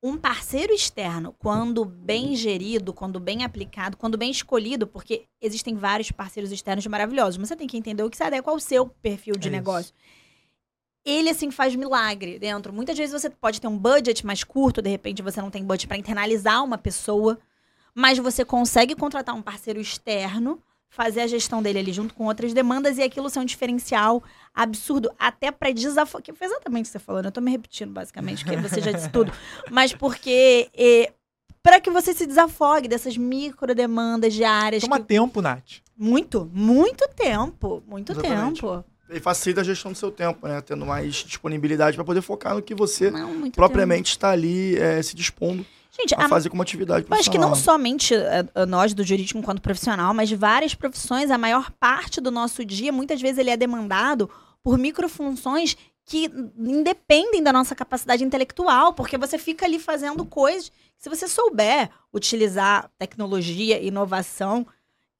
Um parceiro externo, quando bem gerido, quando bem aplicado, quando bem escolhido, porque existem vários parceiros externos maravilhosos, mas você tem que entender o que se adequa ao seu perfil de é negócio. Ele, assim, faz milagre dentro. Muitas vezes você pode ter um budget mais curto, de repente você não tem budget para internalizar uma pessoa, mas você consegue contratar um parceiro externo fazer a gestão dele ali junto com outras demandas e aquilo ser um diferencial absurdo, até para desafogar. Que foi exatamente o que você falou, né? Eu tô me repetindo, basicamente, porque você já disse tudo. Mas porque. É, para que você se desafogue dessas micro demandas diárias. Toma que... tempo, Nath. Muito, muito tempo. Muito exatamente. tempo. E facilita a gestão do seu tempo, né? Tendo mais disponibilidade para poder focar no que você Não, propriamente tempo. está ali é, se dispondo Gente, a, a fazer como atividade profissional. Acho que não somente eh, nós do jurídico enquanto profissional, mas várias profissões, a maior parte do nosso dia, muitas vezes ele é demandado por microfunções que independem da nossa capacidade intelectual, porque você fica ali fazendo coisas. Se você souber utilizar tecnologia, inovação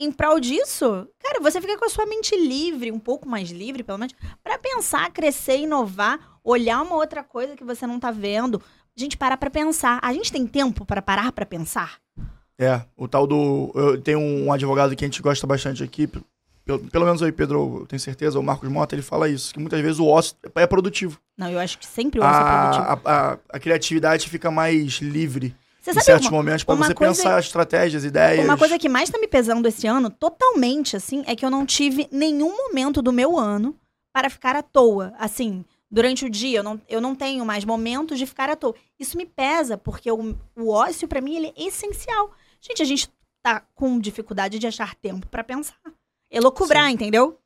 em prol disso, cara, você fica com a sua mente livre, um pouco mais livre, pelo menos, para pensar, crescer, inovar, olhar uma outra coisa que você não está vendo, a gente para pra pensar. A gente tem tempo para parar para pensar? É, o tal do. Eu tenho um advogado que a gente gosta bastante aqui, pelo, pelo menos aí, Pedro, eu tenho certeza, o Marcos Mota, ele fala isso, que muitas vezes o ócio é produtivo. Não, eu acho que sempre o ócio a, é produtivo. A, a, a criatividade fica mais livre Você em certos uma, momentos para você coisa- pensar estratégias, ideias. uma coisa que mais tá me pesando esse ano, totalmente, assim, é que eu não tive nenhum momento do meu ano para ficar à toa. Assim, durante o dia, eu não, eu não tenho mais momentos de ficar à toa. Isso me pesa, porque o, o ócio, pra mim, ele é essencial. Gente, a gente tá com dificuldade de achar tempo pra pensar. Elocubrar, entendeu?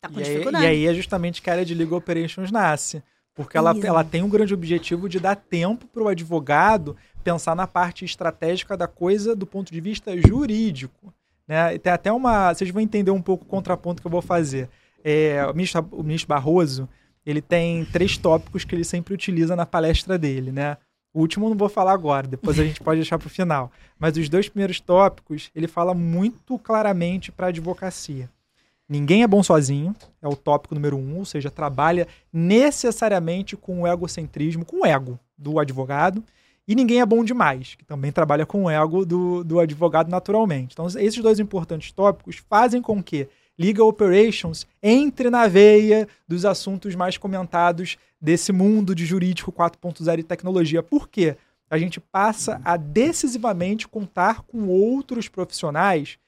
Tá com E aí, dificuldade. e aí é justamente que a área de Legal Operations nasce. Porque ela, Isso. ela tem um grande objetivo de dar tempo para o advogado pensar na parte estratégica da coisa do ponto de vista jurídico. Né? E tem até uma. Vocês vão entender um pouco o contraponto que eu vou fazer. É, o, ministro, o ministro Barroso ele tem três tópicos que ele sempre utiliza na palestra dele. Né? O último eu não vou falar agora, depois a gente pode deixar para o final. Mas os dois primeiros tópicos ele fala muito claramente para a advocacia. Ninguém é bom sozinho, é o tópico número um, ou seja, trabalha necessariamente com o egocentrismo, com o ego do advogado. E ninguém é bom demais, que também trabalha com o ego do, do advogado naturalmente. Então, esses dois importantes tópicos fazem com que Legal Operations entre na veia dos assuntos mais comentados desse mundo de jurídico 4.0 e tecnologia. Por quê? A gente passa a decisivamente contar com outros profissionais,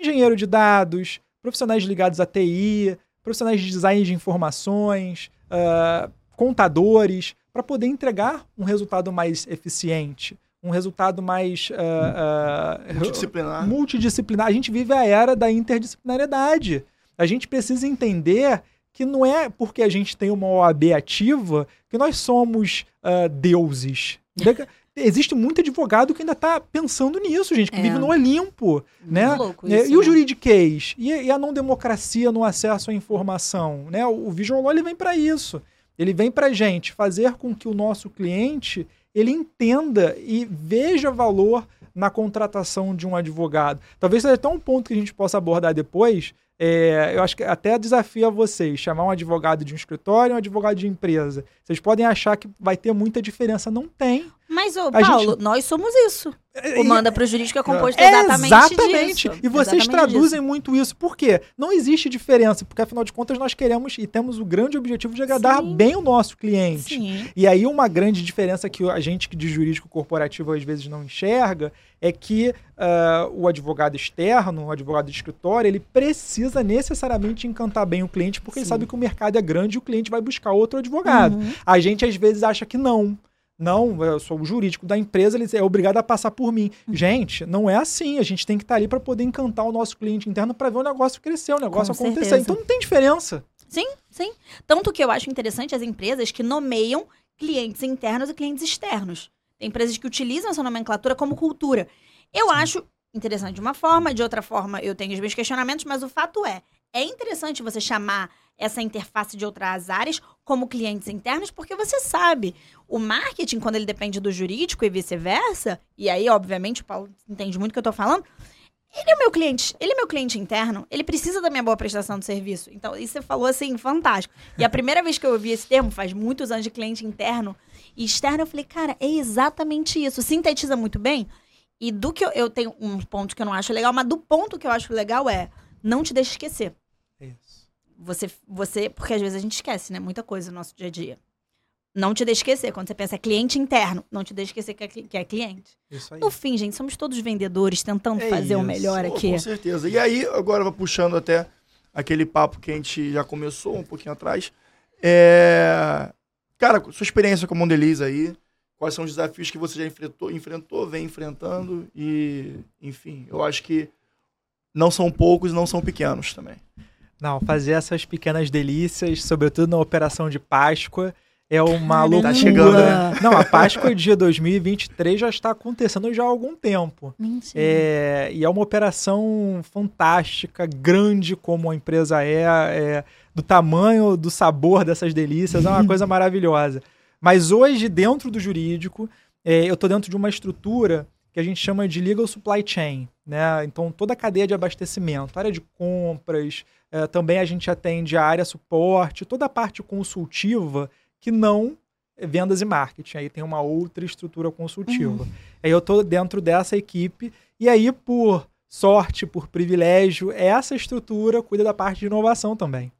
engenheiro de dados, profissionais ligados à TI, profissionais de design de informações, ah, contadores, para poder entregar um resultado mais eficiente, um resultado mais ah, ah, multidisciplinar. multidisciplinar. A gente vive a era da interdisciplinariedade. A gente precisa entender que não é porque a gente tem uma OAB ativa que nós somos ah, deuses. Existe muito advogado que ainda está pensando nisso, gente, que É. vive no Olimpo, né? Louco isso, e o né? juridiquês? E, e a não democracia no acesso à informação? Né? O, o Vision Law ele vem para isso. Ele vem para gente fazer com que o nosso cliente ele entenda e veja valor na contratação de um advogado. Talvez seja até um ponto que a gente possa abordar depois. É, eu acho que até desafio a vocês chamar um advogado de um escritório e um advogado de empresa. Vocês podem achar que vai ter muita diferença. Não tem. Mas, ô, A Paulo, gente- nós somos isso. O Manda pro Jurídico é composto É, exatamente, exatamente. disso. E vocês Exatamente traduzem disso. muito isso. Por quê? Não existe diferença, porque afinal de contas nós queremos e temos o grande objetivo de agradar Sim. bem o nosso cliente. Sim. E aí uma grande diferença que a gente de jurídico corporativo às vezes não enxerga é que ah, o advogado externo, o advogado de escritório, ele precisa necessariamente encantar bem o cliente porque ele Sim. sabe que o mercado é grande e o cliente vai buscar outro advogado. Uhum. A gente às vezes acha que não. Não, eu sou o jurídico da empresa, ele é obrigado a passar por mim. Uhum. Gente, não é assim. A gente tem que estar ali para poder encantar o nosso cliente interno para ver o negócio crescer, o negócio Com acontecer. certeza. Então não tem diferença. Sim, sim. Tanto que eu acho interessante as empresas que nomeiam clientes internos e clientes externos. Tem empresas que utilizam essa nomenclatura como cultura. Eu acho interessante de uma forma, de outra forma eu tenho os meus questionamentos, mas o fato é, é interessante você chamar essa interface de outras áreas como clientes internos, porque você sabe, o marketing, quando ele depende do jurídico e vice-versa, e aí, obviamente, o Paulo entende muito o que eu tô falando, ele é meu cliente, ele é meu cliente interno, ele precisa da minha boa prestação de serviço. Então, isso você falou assim, fantástico. E a primeira vez que eu ouvi esse termo, faz muitos anos de cliente interno e externo, eu falei, cara, é exatamente isso. Sintetiza muito bem. E do que eu, eu tenho um ponto que eu não acho legal, mas do ponto que eu acho legal é não te deixe esquecer. Isso. Você, você, porque às vezes a gente esquece, né? Muita coisa no nosso dia a dia. Não te deixe esquecer. Quando você pensa é cliente interno, não te deixe esquecer que é, que é cliente. Isso aí. No fim, gente, somos todos vendedores tentando É fazer o isso. melhor Pô, aqui. Com certeza. E aí, agora puxando até aquele papo que a gente já começou um pouquinho atrás. É... Cara, sua experiência com a Mondeliz aí, quais são os desafios que você já enfrentou, enfrentou, vem enfrentando e, enfim, eu acho que não são poucos e não são pequenos também. Não, fazer essas pequenas delícias, sobretudo na operação de Páscoa, é uma loucura. Tá chegando, né? Não, a Páscoa de 2023 já está acontecendo já há algum tempo. Mentira. É, e é uma operação fantástica, grande como a empresa é, é, do tamanho, do sabor dessas delícias, é uma coisa maravilhosa. Mas hoje, dentro do jurídico, é, eu estou dentro de uma estrutura que a gente chama de legal supply chain. Né? Então, toda a cadeia de abastecimento, área de compras, é, também a gente atende a área suporte, toda a parte consultiva que não é vendas e marketing. Aí tem uma outra estrutura consultiva. Aí eu tô dentro dessa equipe e aí por sorte, por privilégio, essa estrutura cuida da parte de inovação também.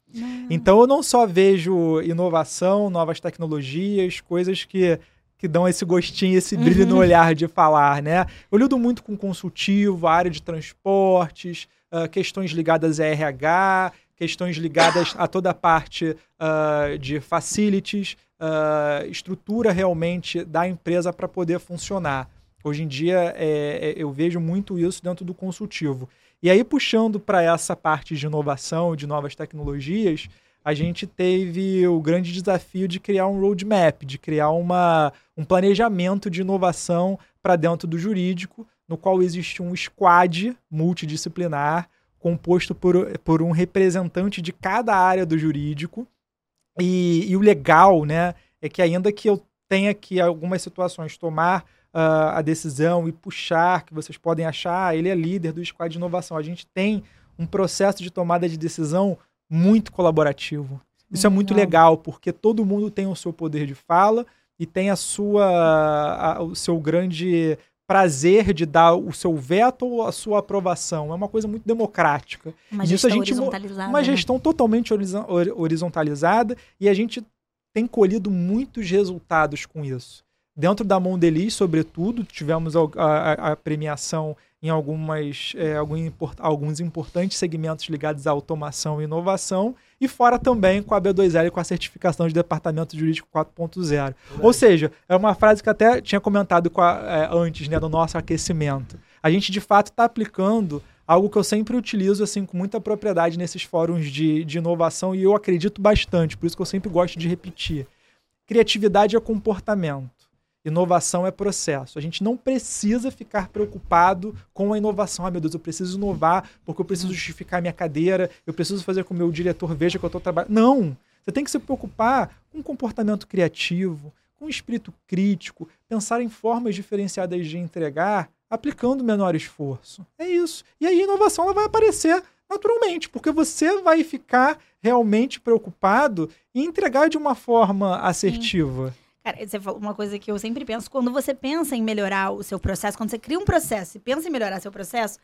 Então eu não só vejo inovação, novas tecnologias, coisas que que dão esse gostinho, esse brilho no olhar de falar, né? Eu lido muito com consultivo, área de transportes, uh, questões ligadas a RH, questões ligadas a toda a parte uh, de facilities, uh, estrutura realmente da empresa para poder funcionar. Hoje em dia é, é, eu vejo muito isso dentro do consultivo. E aí, puxando para essa parte de inovação, de novas tecnologias, a gente teve o grande desafio de criar um roadmap, de criar uma, um planejamento de inovação para dentro do jurídico, no qual existe um squad multidisciplinar composto por, por um representante de cada área do jurídico. E, e o legal né, é que, ainda que eu tenha que, algumas situações, tomar uh, a decisão e puxar, que vocês podem achar, ele é líder do squad de inovação. A gente tem um processo de tomada de decisão muito colaborativo. Isso é muito legal, porque todo mundo tem o seu poder de fala e tem a sua, a, o seu grande prazer de dar o seu veto ou a sua aprovação. É uma coisa muito democrática. Uma Nisso gestão a gente, horizontalizada. Uma né? gestão totalmente horizo- hor- horizontalizada e a gente tem colhido muitos resultados com isso. Dentro da Mondelez, sobretudo, tivemos a, a- a premiação em algumas, é, alguns importantes segmentos ligados à automação e inovação, e fora também com a B2L, com a certificação de Departamento Jurídico 4.0. Ou seja, é uma frase que até tinha comentado com a- é, antes né, do nosso aquecimento. A gente, de fato, está aplicando algo que eu sempre utilizo assim com muita propriedade nesses fóruns de, de inovação e eu acredito bastante, por isso que eu sempre gosto de repetir. Criatividade é comportamento. Inovação é processo. A gente não precisa ficar preocupado com a inovação. Ah, meu Deus, eu preciso inovar porque eu preciso justificar minha cadeira, eu preciso fazer com que o meu diretor veja que eu estou trabalhando. Não! Você tem que se preocupar com um comportamento criativo, com um espírito crítico, pensar em formas diferenciadas de entregar, aplicando menor esforço. É isso. E aí a inovação ela vai aparecer naturalmente, porque você vai ficar realmente preocupado em entregar de uma forma assertiva. Cara, você falou uma coisa que eu sempre penso. Quando você pensa em melhorar o seu processo, quando você cria um processo e pensa em melhorar seu processo,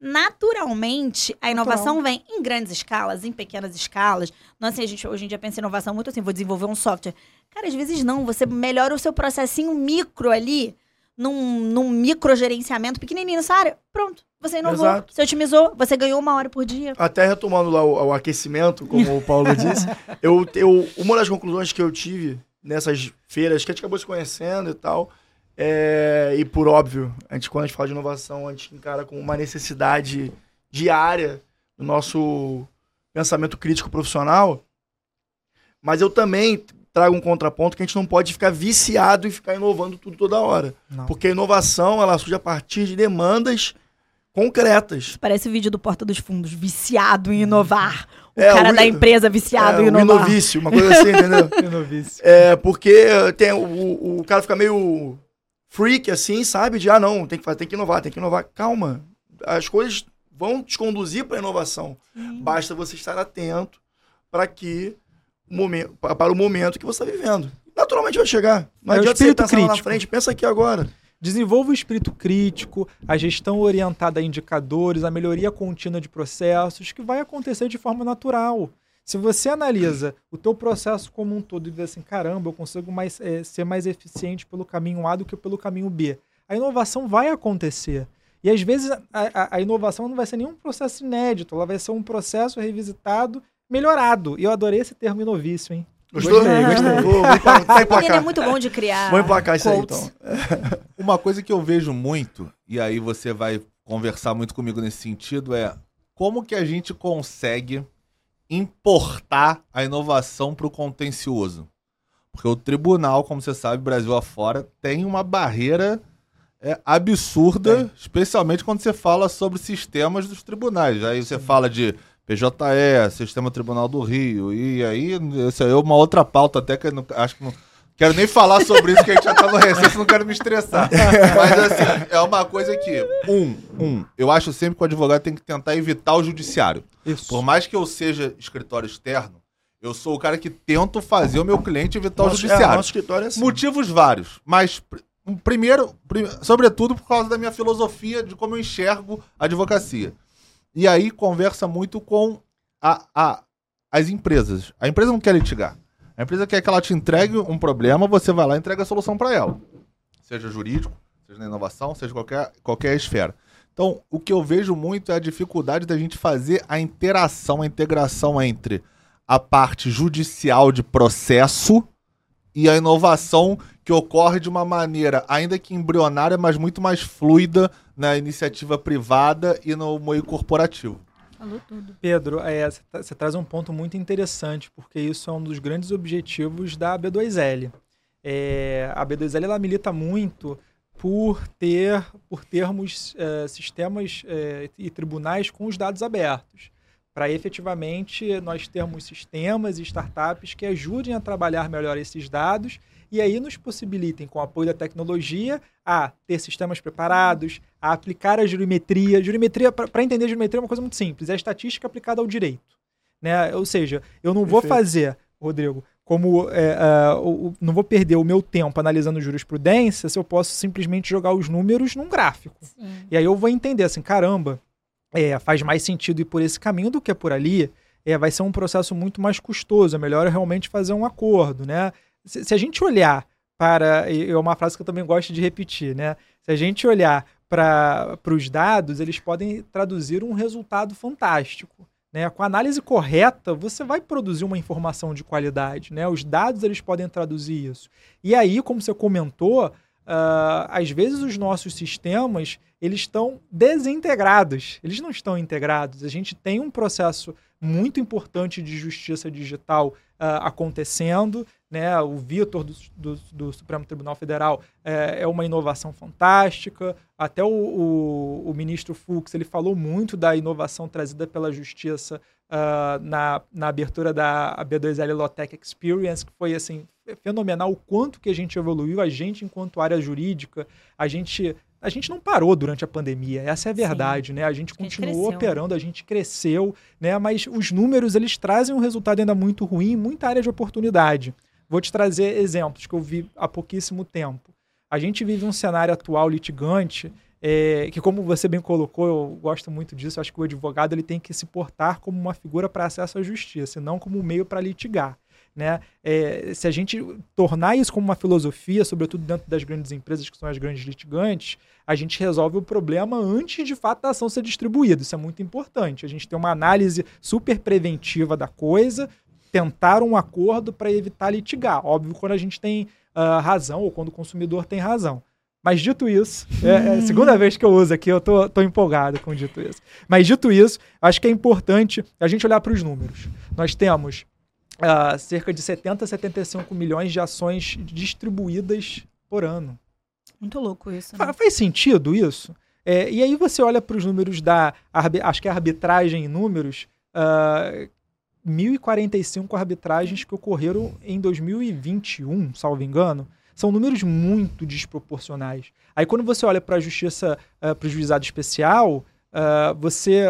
naturalmente a inovação vem em grandes escalas, em pequenas escalas. Não assim, a gente hoje em dia pensa em inovação muito assim, vou desenvolver um software. Cara, às vezes não. Você melhora o seu processinho micro ali, num, num micro gerenciamento pequenininho nessa área. Pronto. Você inovou, Exato. você otimizou, você ganhou uma hora por dia. Até retomando lá o, o aquecimento, como o Paulo disse, eu, eu, uma das conclusões que eu tive nessas feiras, que a gente acabou se conhecendo e tal, é, e por óbvio, a gente, quando a gente fala de inovação, a gente encara como uma necessidade diária do nosso pensamento crítico profissional, mas eu também trago um contraponto que a gente não pode ficar viciado e ficar inovando tudo toda hora. Não. Porque a inovação, ela surge a partir de demandas concretas. Parece o vídeo do Porta dos Fundos, viciado em inovar. O É, cara o da empresa viciado é, em inovar. inovício, uma coisa assim, entendeu? Inovício. É, porque tem, o, o cara fica meio freak, assim, sabe? De, ah, não, tem que, fazer, tem que inovar, tem que inovar. Calma, as coisas vão te conduzir para a inovação. Basta você estar atento para que o momento, pa- para o momento que você está vivendo. Naturalmente vai chegar. Não É adianta você pensar lá na frente, pensa aqui agora. Desenvolva o espírito crítico, a gestão orientada a indicadores, a melhoria contínua de processos, que vai acontecer de forma natural. Se você analisa o teu processo como um todo e vê assim, caramba, eu consigo mais, eh, ser mais eficiente pelo caminho A do que pelo caminho B, a inovação vai acontecer. E às vezes a, a- a inovação não vai ser nenhum processo inédito, ela vai ser um processo revisitado, melhorado. E eu adorei esse termo inovício, hein? Gostou? Gostei, gostei. Vou, vou, empla- tá Ele é emplacar. muito bom de criar. Vou emplacar isso aí, então. Uma coisa que eu vejo muito, e aí você vai conversar muito comigo nesse sentido, é como que a gente consegue importar a inovação para o contencioso. Porque o tribunal, como você sabe, Brasil afora, tem uma barreira é, absurda, especialmente quando você fala sobre sistemas dos tribunais. Aí você fala de PJE, Sistema Tribunal do Rio, e aí isso aí é uma outra pauta até que eu não- acho que não quero nem falar sobre isso, que a gente já tá no recesso, não quero me estressar. Mas assim, é uma coisa que, um, um, eu acho sempre que o advogado tem que tentar evitar o judiciário. Isso. Por mais que eu seja escritório externo, eu sou o cara que tento fazer o meu cliente evitar o Nosso, é, judiciário. nosso escritório é assim. Motivos vários, mas pr- primeiro, prim- sobretudo por causa da minha filosofia de como eu enxergo a advocacia. E aí conversa muito com a, a- as empresas. A empresa não quer litigar. A empresa quer que ela te entregue um problema, você vai lá e entrega a solução para ela. Seja jurídico, seja na inovação, seja qualquer, qualquer esfera. Então, o que eu vejo muito é a dificuldade da gente fazer a interação, a integração entre a parte judicial de processo e a inovação que ocorre de uma maneira, ainda que embrionária, mas muito mais fluida na iniciativa privada e no meio corporativo. Falou tudo. Pedro, é, você é, tra traz um ponto muito interessante, porque isso é um dos grandes objetivos da B2L. É, a B2L ela milita muito por ter por termos é, sistemas é, e tribunais com os dados abertos para efetivamente nós termos sistemas e startups que ajudem a trabalhar melhor esses dados e aí nos possibilitem, com o apoio da tecnologia, a ter sistemas preparados, a aplicar a jurimetria. Jurimetria, para entender a jurimetria, é uma coisa muito simples, é a estatística aplicada ao direito. Né? Ou seja, eu não Perfeito. vou fazer, Rodrigo, como é, uh, não vou perder o meu tempo analisando jurisprudência se eu posso simplesmente jogar os números num gráfico. Sim. E aí eu vou entender assim, caramba, é, faz mais sentido ir por esse caminho do que por ali. É, vai ser um processo muito mais custoso. É melhor realmente fazer um acordo, né? se, se a gente olhar para. É uma frase que eu também gosto de repetir, né? Se a gente olhar para os dados, eles podem traduzir um resultado fantástico. Né? Com a análise correta, você vai produzir uma informação de qualidade. Né? Os dados eles podem traduzir isso. E aí, como você comentou, uh, às vezes os nossos sistemas eles estão desintegrados, eles não estão integrados. A gente tem um processo muito importante de justiça digital uh, acontecendo. Né? O Vitor do, do, do, Supremo Tribunal Federal é, é, uma inovação fantástica. Até o, o, o, ministro Fux ele falou muito da inovação trazida pela justiça uh, na, na abertura da B2L Lotec Experience, que foi assim fenomenal o quanto que a gente evoluiu, a gente enquanto área jurídica, a gente a gente não parou durante a pandemia, essa é a verdade, Sim. né? A gente continuou a gente operando, a gente cresceu, né? Mas os números eles trazem um resultado ainda muito ruim, muita área de oportunidade. Vou te trazer exemplos que eu vi há pouquíssimo tempo. A gente vive um cenário atual litigante é, que, como você bem colocou, eu gosto muito disso. Acho que o advogado ele tem que se portar como uma figura para acesso à justiça, e não como um meio para litigar. Né? É, se a gente tornar isso como uma filosofia, sobretudo dentro das grandes empresas que são as grandes litigantes, a gente resolve o problema antes de fato da ação ser distribuída. Isso é muito importante. A gente tem uma análise super preventiva da coisa, tentar um acordo para evitar litigar. Óbvio, quando a gente tem uh, razão ou quando o consumidor tem razão. Mas dito isso, é, é, a segunda vez que eu uso aqui, eu tô, tô empolgado com dito isso. Mas dito isso, acho que é importante a gente olhar para os números. Nós temos uh, cerca de 70 a 75 milhões de ações distribuídas por ano. Muito louco isso. Né? Faz sentido isso? É, e aí você olha para os números da. Acho que é arbitragem em números. Uh, ah, 1.045 arbitragens que ocorreram em 2021, salvo engano. São números muito desproporcionais. Aí quando você olha para a justiça, uh, para o juizado especial, uh, você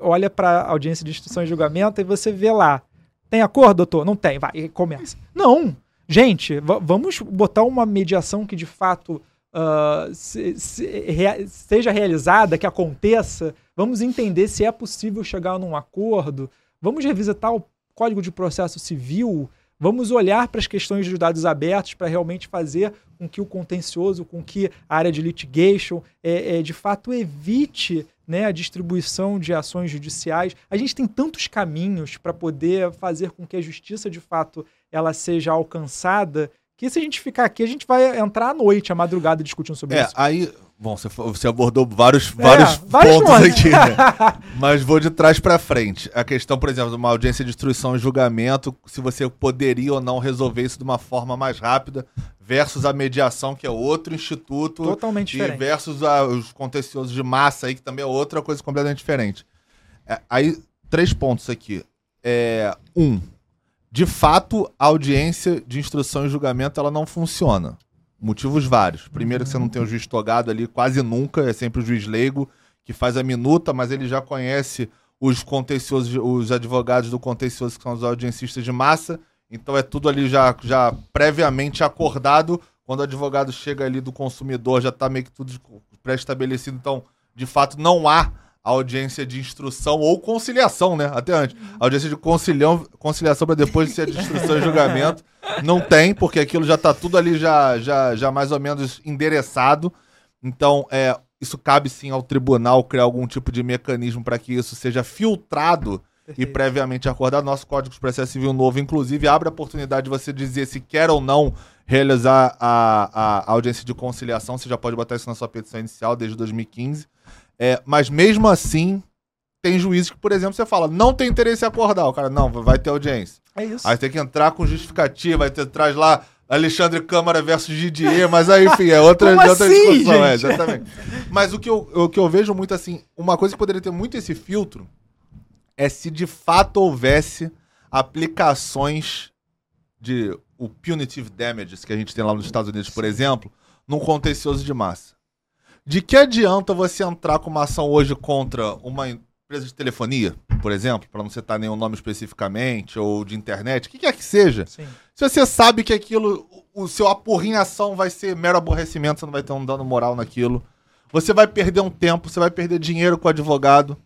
olha para a audiência de instrução e julgamento e você vê lá tem acordo, doutor? Não tem, vai, começa. Não! Gente, vamos botar uma mediação que de fato uh, se, se, rea seja realizada, que aconteça. Vamos entender se é possível chegar num acordo. Vamos revisitar o Código de Processo Civil. Vamos olhar para as questões dos dados abertos para realmente fazer com que o contencioso, com que a área de litigation, é, é de fato evite né, a distribuição de ações judiciais. A gente tem tantos caminhos para poder fazer com que a justiça, de fato, ela seja alcançada, que se a gente ficar aqui, a gente vai entrar à noite, à madrugada, discutindo sobre é, isso. Aí, bom, você, você abordou vários, é, vários, vários pontos, aqui, né? mas vou de trás para frente. A questão, por exemplo, de uma audiência de instrução e julgamento, se você poderia ou não resolver isso de uma forma mais rápida, versus a mediação, que é outro instituto. Totalmente e diferente. versus a, os contenciosos de massa aí, que também é outra coisa completamente diferente. É, aí, três pontos aqui. É, um, de fato, a audiência de instrução e julgamento ela não funciona. Motivos vários. Primeiro, que você não tem o juiz togado ali quase nunca, é sempre o juiz leigo que faz a minuta, mas ele já conhece os contenciosos, os advogados do contencioso, que são os audiencistas de massa, então é tudo ali já, já previamente acordado. Quando o advogado chega ali do consumidor, já está meio que tudo pré-estabelecido. Então, de fato, não há audiência de instrução ou conciliação, né? Até antes. A audiência de concilião, conciliação para depois ser de instrução e julgamento. Não tem, porque aquilo já está tudo ali já, já, já mais ou menos endereçado. Então, é, isso cabe sim ao tribunal criar algum tipo de mecanismo para que isso seja filtrado e previamente acordado. Nosso Código de Processo Civil novo, inclusive, abre a oportunidade de você dizer se quer ou não realizar a, a, audiência de conciliação. Você já pode botar isso na sua petição inicial desde 2015. É, mas mesmo assim, tem juízes que, por exemplo, você fala, não tem interesse em acordar. O cara, não, vai ter audiência. É isso. Aí tem que entrar com justificativa, aí você traz lá Alexandre Câmara versus Didier, mas aí, enfim, é outra, Como outra assim, discussão, é, exatamente. Mas o que, eu, o que eu vejo muito assim, uma coisa que poderia ter muito esse filtro é se de fato houvesse aplicações de o punitive damages que a gente tem lá nos Estados Unidos, por exemplo, num contencioso de massa. De que adianta você entrar com uma ação hoje contra uma empresa de telefonia, por exemplo, para não citar nenhum nome especificamente, ou de internet, o que quer que seja, Sim. se você sabe que aquilo, o seu apurrinhação vai ser mero aborrecimento, você não vai ter um dano moral naquilo, você vai perder um tempo, você vai perder dinheiro com o advogado.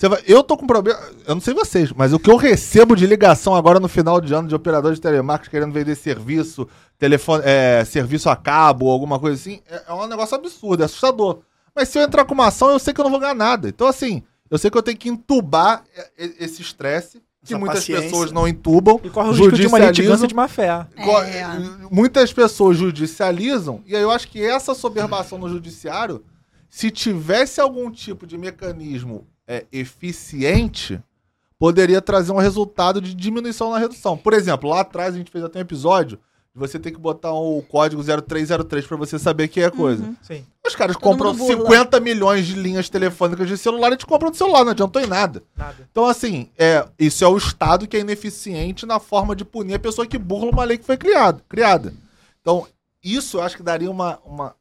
Você vai- eu tô com problema, eu não sei vocês, mas o que eu recebo de ligação agora no final de ano de operador de telemarketing querendo vender serviço, telefone, é, serviço a cabo ou alguma coisa assim, é, é um negócio absurdo, é assustador. Mas se eu entrar com uma ação, eu sei que eu não vou ganhar nada. Então, assim, eu sei que eu tenho que entubar é, é, esse estresse, que Essa muitas paciência. pessoas não entubam. E corre o risco de uma litigância de má fé. Co- É. Muitas pessoas judicializam, e aí eu acho que essa soberbação no judiciário, se tivesse algum tipo de mecanismo é, eficiente, poderia trazer um resultado de diminuição na redução. Por exemplo, lá atrás a gente fez até um episódio de você ter que botar o código 0303 para você saber que é coisa. Sim. Os caras Todo compram mundo burla. 50 milhões de linhas telefônicas de celular e te compram do celular, não adiantou em nada. Nada. Então, assim, é, isso é o Estado que é ineficiente na forma de punir a pessoa que burla uma lei que foi criada. criada. Então, isso eu acho que daria uma, uma,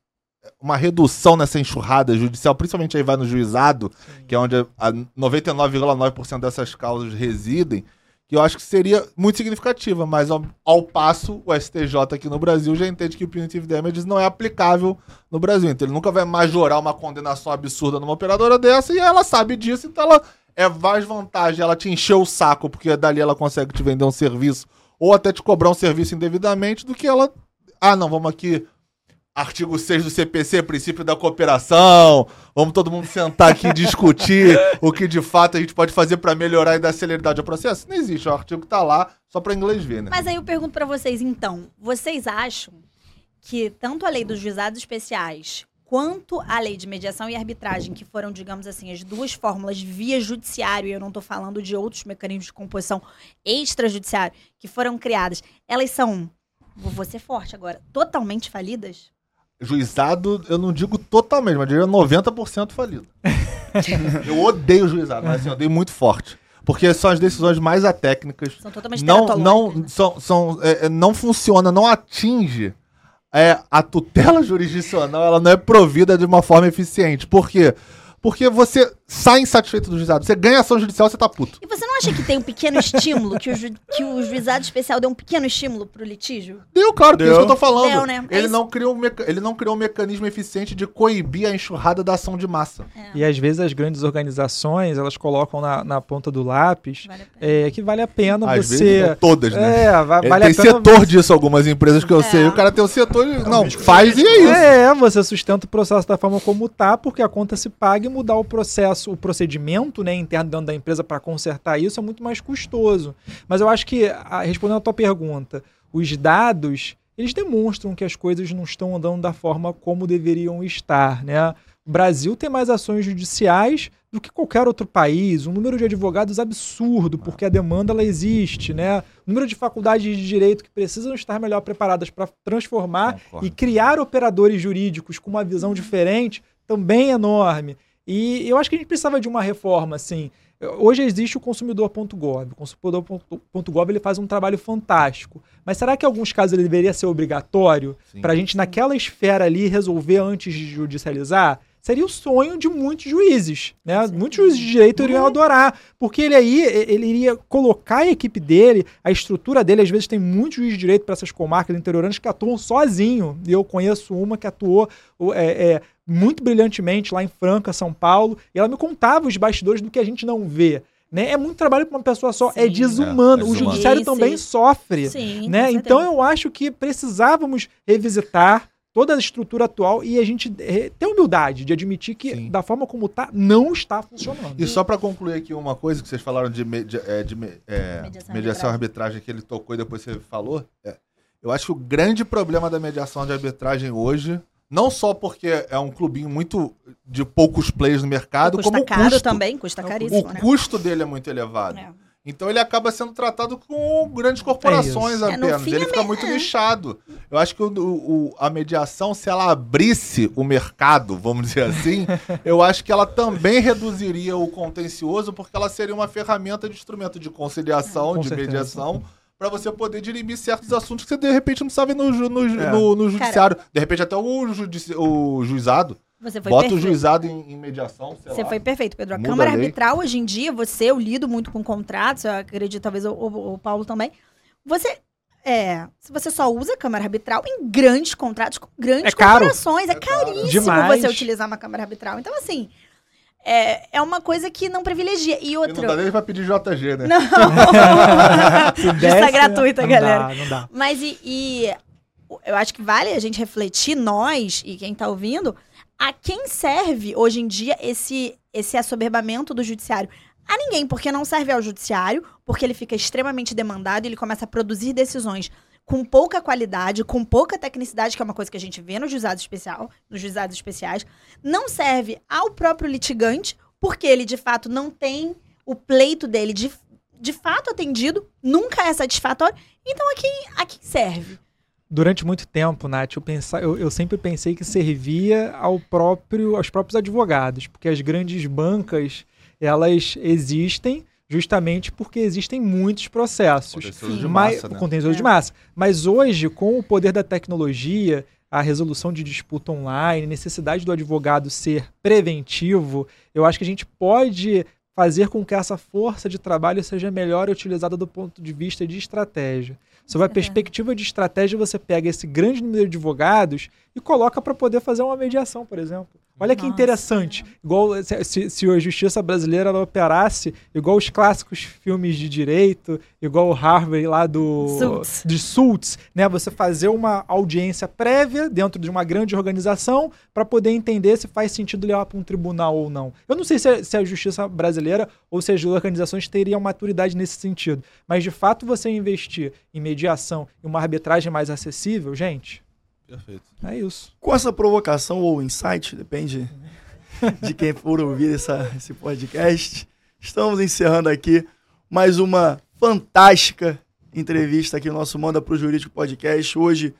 uma redução nessa enxurrada judicial, principalmente aí vai no juizado, que é onde a 99,9% dessas causas residem, que eu acho que seria muito significativa, mas ao, ao passo, o STJ aqui no Brasil já entende que o punitive damages não é aplicável no Brasil. Então ele nunca vai majorar uma condenação absurda numa operadora dessa e ela sabe disso, então ela é mais vantagem ela te encher o saco, porque dali ela consegue te vender um serviço ou até te cobrar um serviço indevidamente, do que ela. Ah, não, vamos aqui. Artigo 6 do CPC, princípio da cooperação. Vamos todo mundo sentar aqui e discutir o que de fato a gente pode fazer para melhorar e dar celeridade ao processo. Não existe, o artigo tá lá só para inglês ver, né? Mas aí eu pergunto pra vocês, então, vocês acham que tanto a lei dos juizados especiais quanto a lei de mediação e arbitragem, que foram, digamos assim, as duas fórmulas via judiciário, e eu não tô falando de outros mecanismos de composição extrajudiciário, que foram criadas, elas são, vou ser forte agora, totalmente falidas? Juizado, eu não digo totalmente, mas eu diria 90% falido. eu odeio juizado, mas assim, eu odeio muito forte. Porque são as decisões mais atécnicas. São totalmente Não, não, né? são, são, é, é, não funciona, não atinge é, a tutela jurisdicional, ela não é provida de uma forma eficiente. Por quê? Porque você sai insatisfeito do juizado. Você ganha ação judicial, você tá puto. E você não acha que tem um pequeno estímulo, que o, ju- que o juizado especial deu um pequeno estímulo pro litígio? Deu, claro, que é Deu. isso que eu tô falando. Deu, né? É ele, isso. não criou um ele não criou um mecanismo eficiente de coibir a enxurrada da ação de massa. E às vezes as grandes organizações, elas colocam na, na ponta do lápis Vale a pena. é, que vale a pena Às você... vezes, não todas, né? É, va- É, vale tem a pena setor disso, algumas empresas que eu É. sei. O cara tem o setor e. Não, faz e é isso. É, você sustenta o processo da forma como tá, porque a conta se paga e mudar o processo, o procedimento né, interno dentro da empresa para consertar isso é muito mais custoso. Mas eu acho que, a- respondendo a tua pergunta, os dados, eles demonstram que as coisas não estão andando da forma como deveriam estar, né? O Brasil tem mais ações judiciais do que qualquer outro país, um número de advogados absurdo, porque a demanda ela existe, né? O número de faculdades de direito que precisam estar melhor preparadas para transformar Concordo. e criar operadores jurídicos com uma visão diferente também é enorme. E eu acho que a gente precisava de uma reforma, assim. Hoje existe o consumidor.gov. O consumidor.gov ele faz um trabalho fantástico. Mas será que em alguns casos ele deveria ser obrigatório para a gente, naquela esfera ali, resolver antes de judicializar? Seria o sonho de muitos juízes, né? Muitos juízes de direito iriam adorar, porque ele aí ele iria colocar a equipe dele, a estrutura dele, às vezes tem muitos juízes de direito para essas comarcas interioranas que atuam sozinho. E eu conheço uma que atuou é, é, muito brilhantemente lá em Franca, São Paulo, e ela me contava os bastidores do que a gente não vê. Né? É muito trabalho para uma pessoa só, é Sim. é desumano. É, é o desumano. judiciário Sim, também sim. sofre. Sim, né? Então eu acho que precisávamos revisitar toda a estrutura atual e a gente eh, ter humildade de admitir que Sim. da forma como tá não está funcionando. E só pra concluir aqui uma coisa que vocês falaram de, media- é, de é, Mediação mediação, arbitragem que ele tocou e depois você falou. é, eu acho que o grande problema da mediação de arbitragem hoje, não só porque é um clubinho muito de poucos players no mercado, custa como o caro custo, também, custa o caríssimo, né? custo dele é muito elevado. É. Então ele acaba sendo tratado com grandes corporações É. É, apenas. fim ele é fica me- muito é. nichado. Eu acho que o, o- a mediação, se ela abrisse o mercado, vamos dizer assim, eu acho que ela também reduziria o contencioso, porque ela seria uma ferramenta de instrumento de conciliação, Com de certeza. mediação. Pra você poder dirimir certos assuntos que você de repente não sabe no, no, É. no- no judiciário. De repente até o, judici- o juizado. Você foi Bota perfeito. o juizado em, em mediação. sei Você lá. foi perfeito, Pedro. A Câmara a. Arbitral, hoje em dia, você, eu lido muito com contratos, eu acredito, talvez o, o- o Paulo também. Você. É, se você só usa a Câmara Arbitral em grandes contratos com grandes É corporações, é, É caríssimo Demais. você utilizar uma Câmara Arbitral. Então, assim, é, é uma coisa que não privilegia. E E não outra. dá nem pra pedir JG, né? Não. Justa desse, gratuita, não galera. Dá, não dá. Mas e, e eu acho que vale a gente refletir, nós e quem tá ouvindo, a quem serve hoje em dia esse, esse assoberbamento do judiciário? A ninguém, porque não serve ao judiciário, porque ele fica extremamente demandado ele começa a produzir decisões com pouca qualidade, com pouca tecnicidade, que é uma coisa que a gente vê no juizado especial, nos juizados especiais. Não serve ao próprio litigante, porque ele de fato não tem o pleito dele de, de fato atendido, nunca é satisfatório. Então a quem, a quem serve? Durante muito tempo, Nath, eu, pensa, eu, eu sempre pensei que servia ao próprio, aos próprios advogados, porque as grandes bancas, elas existem justamente porque existem muitos processos. Contencioso de Mas- massa, né? o contencioso de É. massa. Mas hoje, com o poder da tecnologia, a resolução de disputa online, necessidade do advogado ser preventivo, eu acho que a gente pode fazer com que essa força de trabalho seja melhor utilizada do ponto de vista de estratégia. Sob a certeza. perspectiva de estratégia, você pega esse grande número de advogados e coloca para poder fazer uma mediação, por exemplo. Olha que Nossa. interessante. Igual se, se- a justiça brasileira operasse igual os clássicos filmes de direito, igual o Harvey lá do de Suits, né? Você fazer uma audiência prévia dentro de uma grande organização para poder entender se faz sentido levar para um tribunal ou não. Eu não sei se a, se a justiça brasileira ou se as organizações teriam maturidade nesse sentido, mas de fato você investir em mediação e uma arbitragem mais acessível, gente, Perfeito. é isso. Com essa provocação ou insight, depende de quem for ouvir essa, esse podcast, estamos encerrando aqui mais uma fantástica entrevista aqui no nosso Manda pro Jurídico Podcast. Hoje,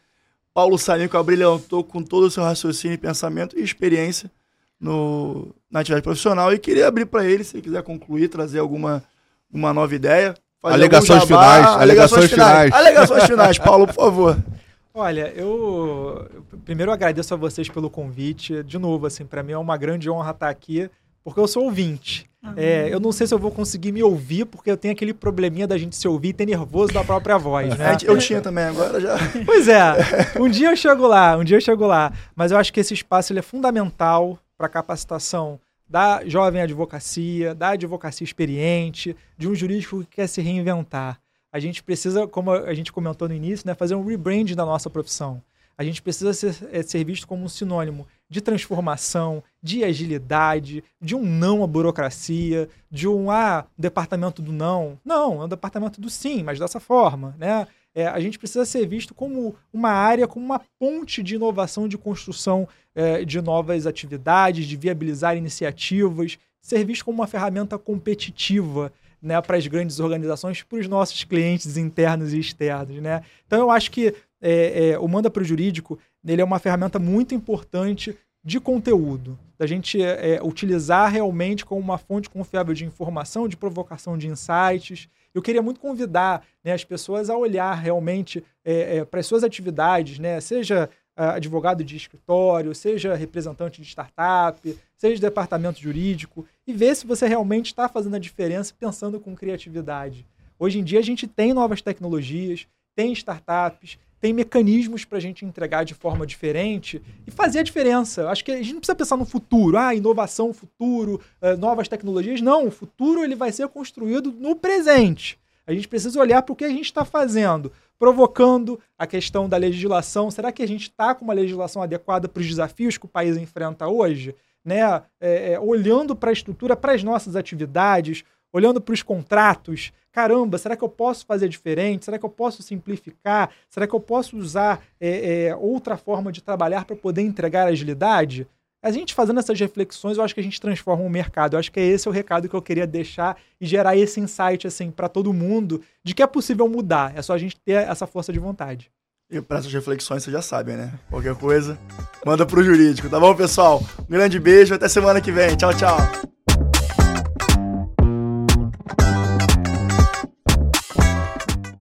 Paulo Sanico abrilhantou com todo o seu raciocínio, pensamento e experiência no, na atividade profissional e queria abrir para ele, se ele quiser concluir, trazer alguma uma nova ideia. fazer Alegações jabá. finais, alegações finais. Alegações finais, Paulo, por favor. Olha, eu primeiro agradeço a vocês pelo convite. De novo, assim, para mim é uma grande honra estar aqui, porque eu sou ouvinte. É, eu não sei se eu vou conseguir me ouvir, porque eu tenho aquele probleminha da gente se ouvir e ter nervoso da própria voz, né? Eu tinha também, agora já. Pois é, um dia eu chego lá, um dia eu chego lá. Mas eu acho que esse espaço ele é fundamental para a capacitação da jovem advocacia, da advocacia experiente, de um jurídico que quer se reinventar. A gente precisa, como a gente comentou no início, né, fazer um rebrand da nossa profissão. A gente precisa ser, é, ser visto como um sinônimo de transformação, de agilidade, de um não à burocracia, de um ah, departamento do não. Não, é um departamento do sim, mas dessa forma, né? É, a gente precisa ser visto como uma área, como uma ponte de inovação, de construção é, de novas atividades, de viabilizar iniciativas, ser visto como uma ferramenta competitiva né, para as grandes organizações, para os nossos clientes internos e externos. Né? Então, eu acho que é, é, o Manda para o Jurídico ele é uma ferramenta muito importante de conteúdo, da gente é, utilizar realmente como uma fonte confiável de informação, de provocação de insights. Eu queria muito convidar né, as pessoas a olhar realmente é, é, para as suas atividades, né, seja uh, advogado de escritório, seja representante de startup, seja departamento jurídico, e ver se você realmente está fazendo a diferença pensando com criatividade. Hoje em dia a gente tem novas tecnologias, tem startups, tem mecanismos para a gente entregar de forma diferente e fazer a diferença. Acho que a gente não precisa pensar no futuro, ah, inovação, futuro, uh, novas tecnologias. Não, o futuro ele vai ser construído no presente. A gente precisa olhar para o que a gente está fazendo, provocando a questão da legislação. Será que a gente está com uma legislação adequada para os desafios que o país enfrenta hoje? Né? É, é, olhando para a estrutura, para as nossas atividades, olhando para os contratos, caramba, será que eu posso fazer diferente? Será que eu posso simplificar? Será que eu posso usar é, é, outra forma de trabalhar para poder entregar agilidade? A gente fazendo essas reflexões, eu acho que a gente transforma o mercado. Eu acho que é esse o recado que eu queria deixar e gerar esse insight assim para todo mundo de que é possível mudar. É só a gente ter essa força de vontade. E para essas reflexões, vocês já sabem, né? Qualquer coisa, manda pro jurídico, tá bom, pessoal? Um grande beijo, até semana que vem. Tchau, tchau.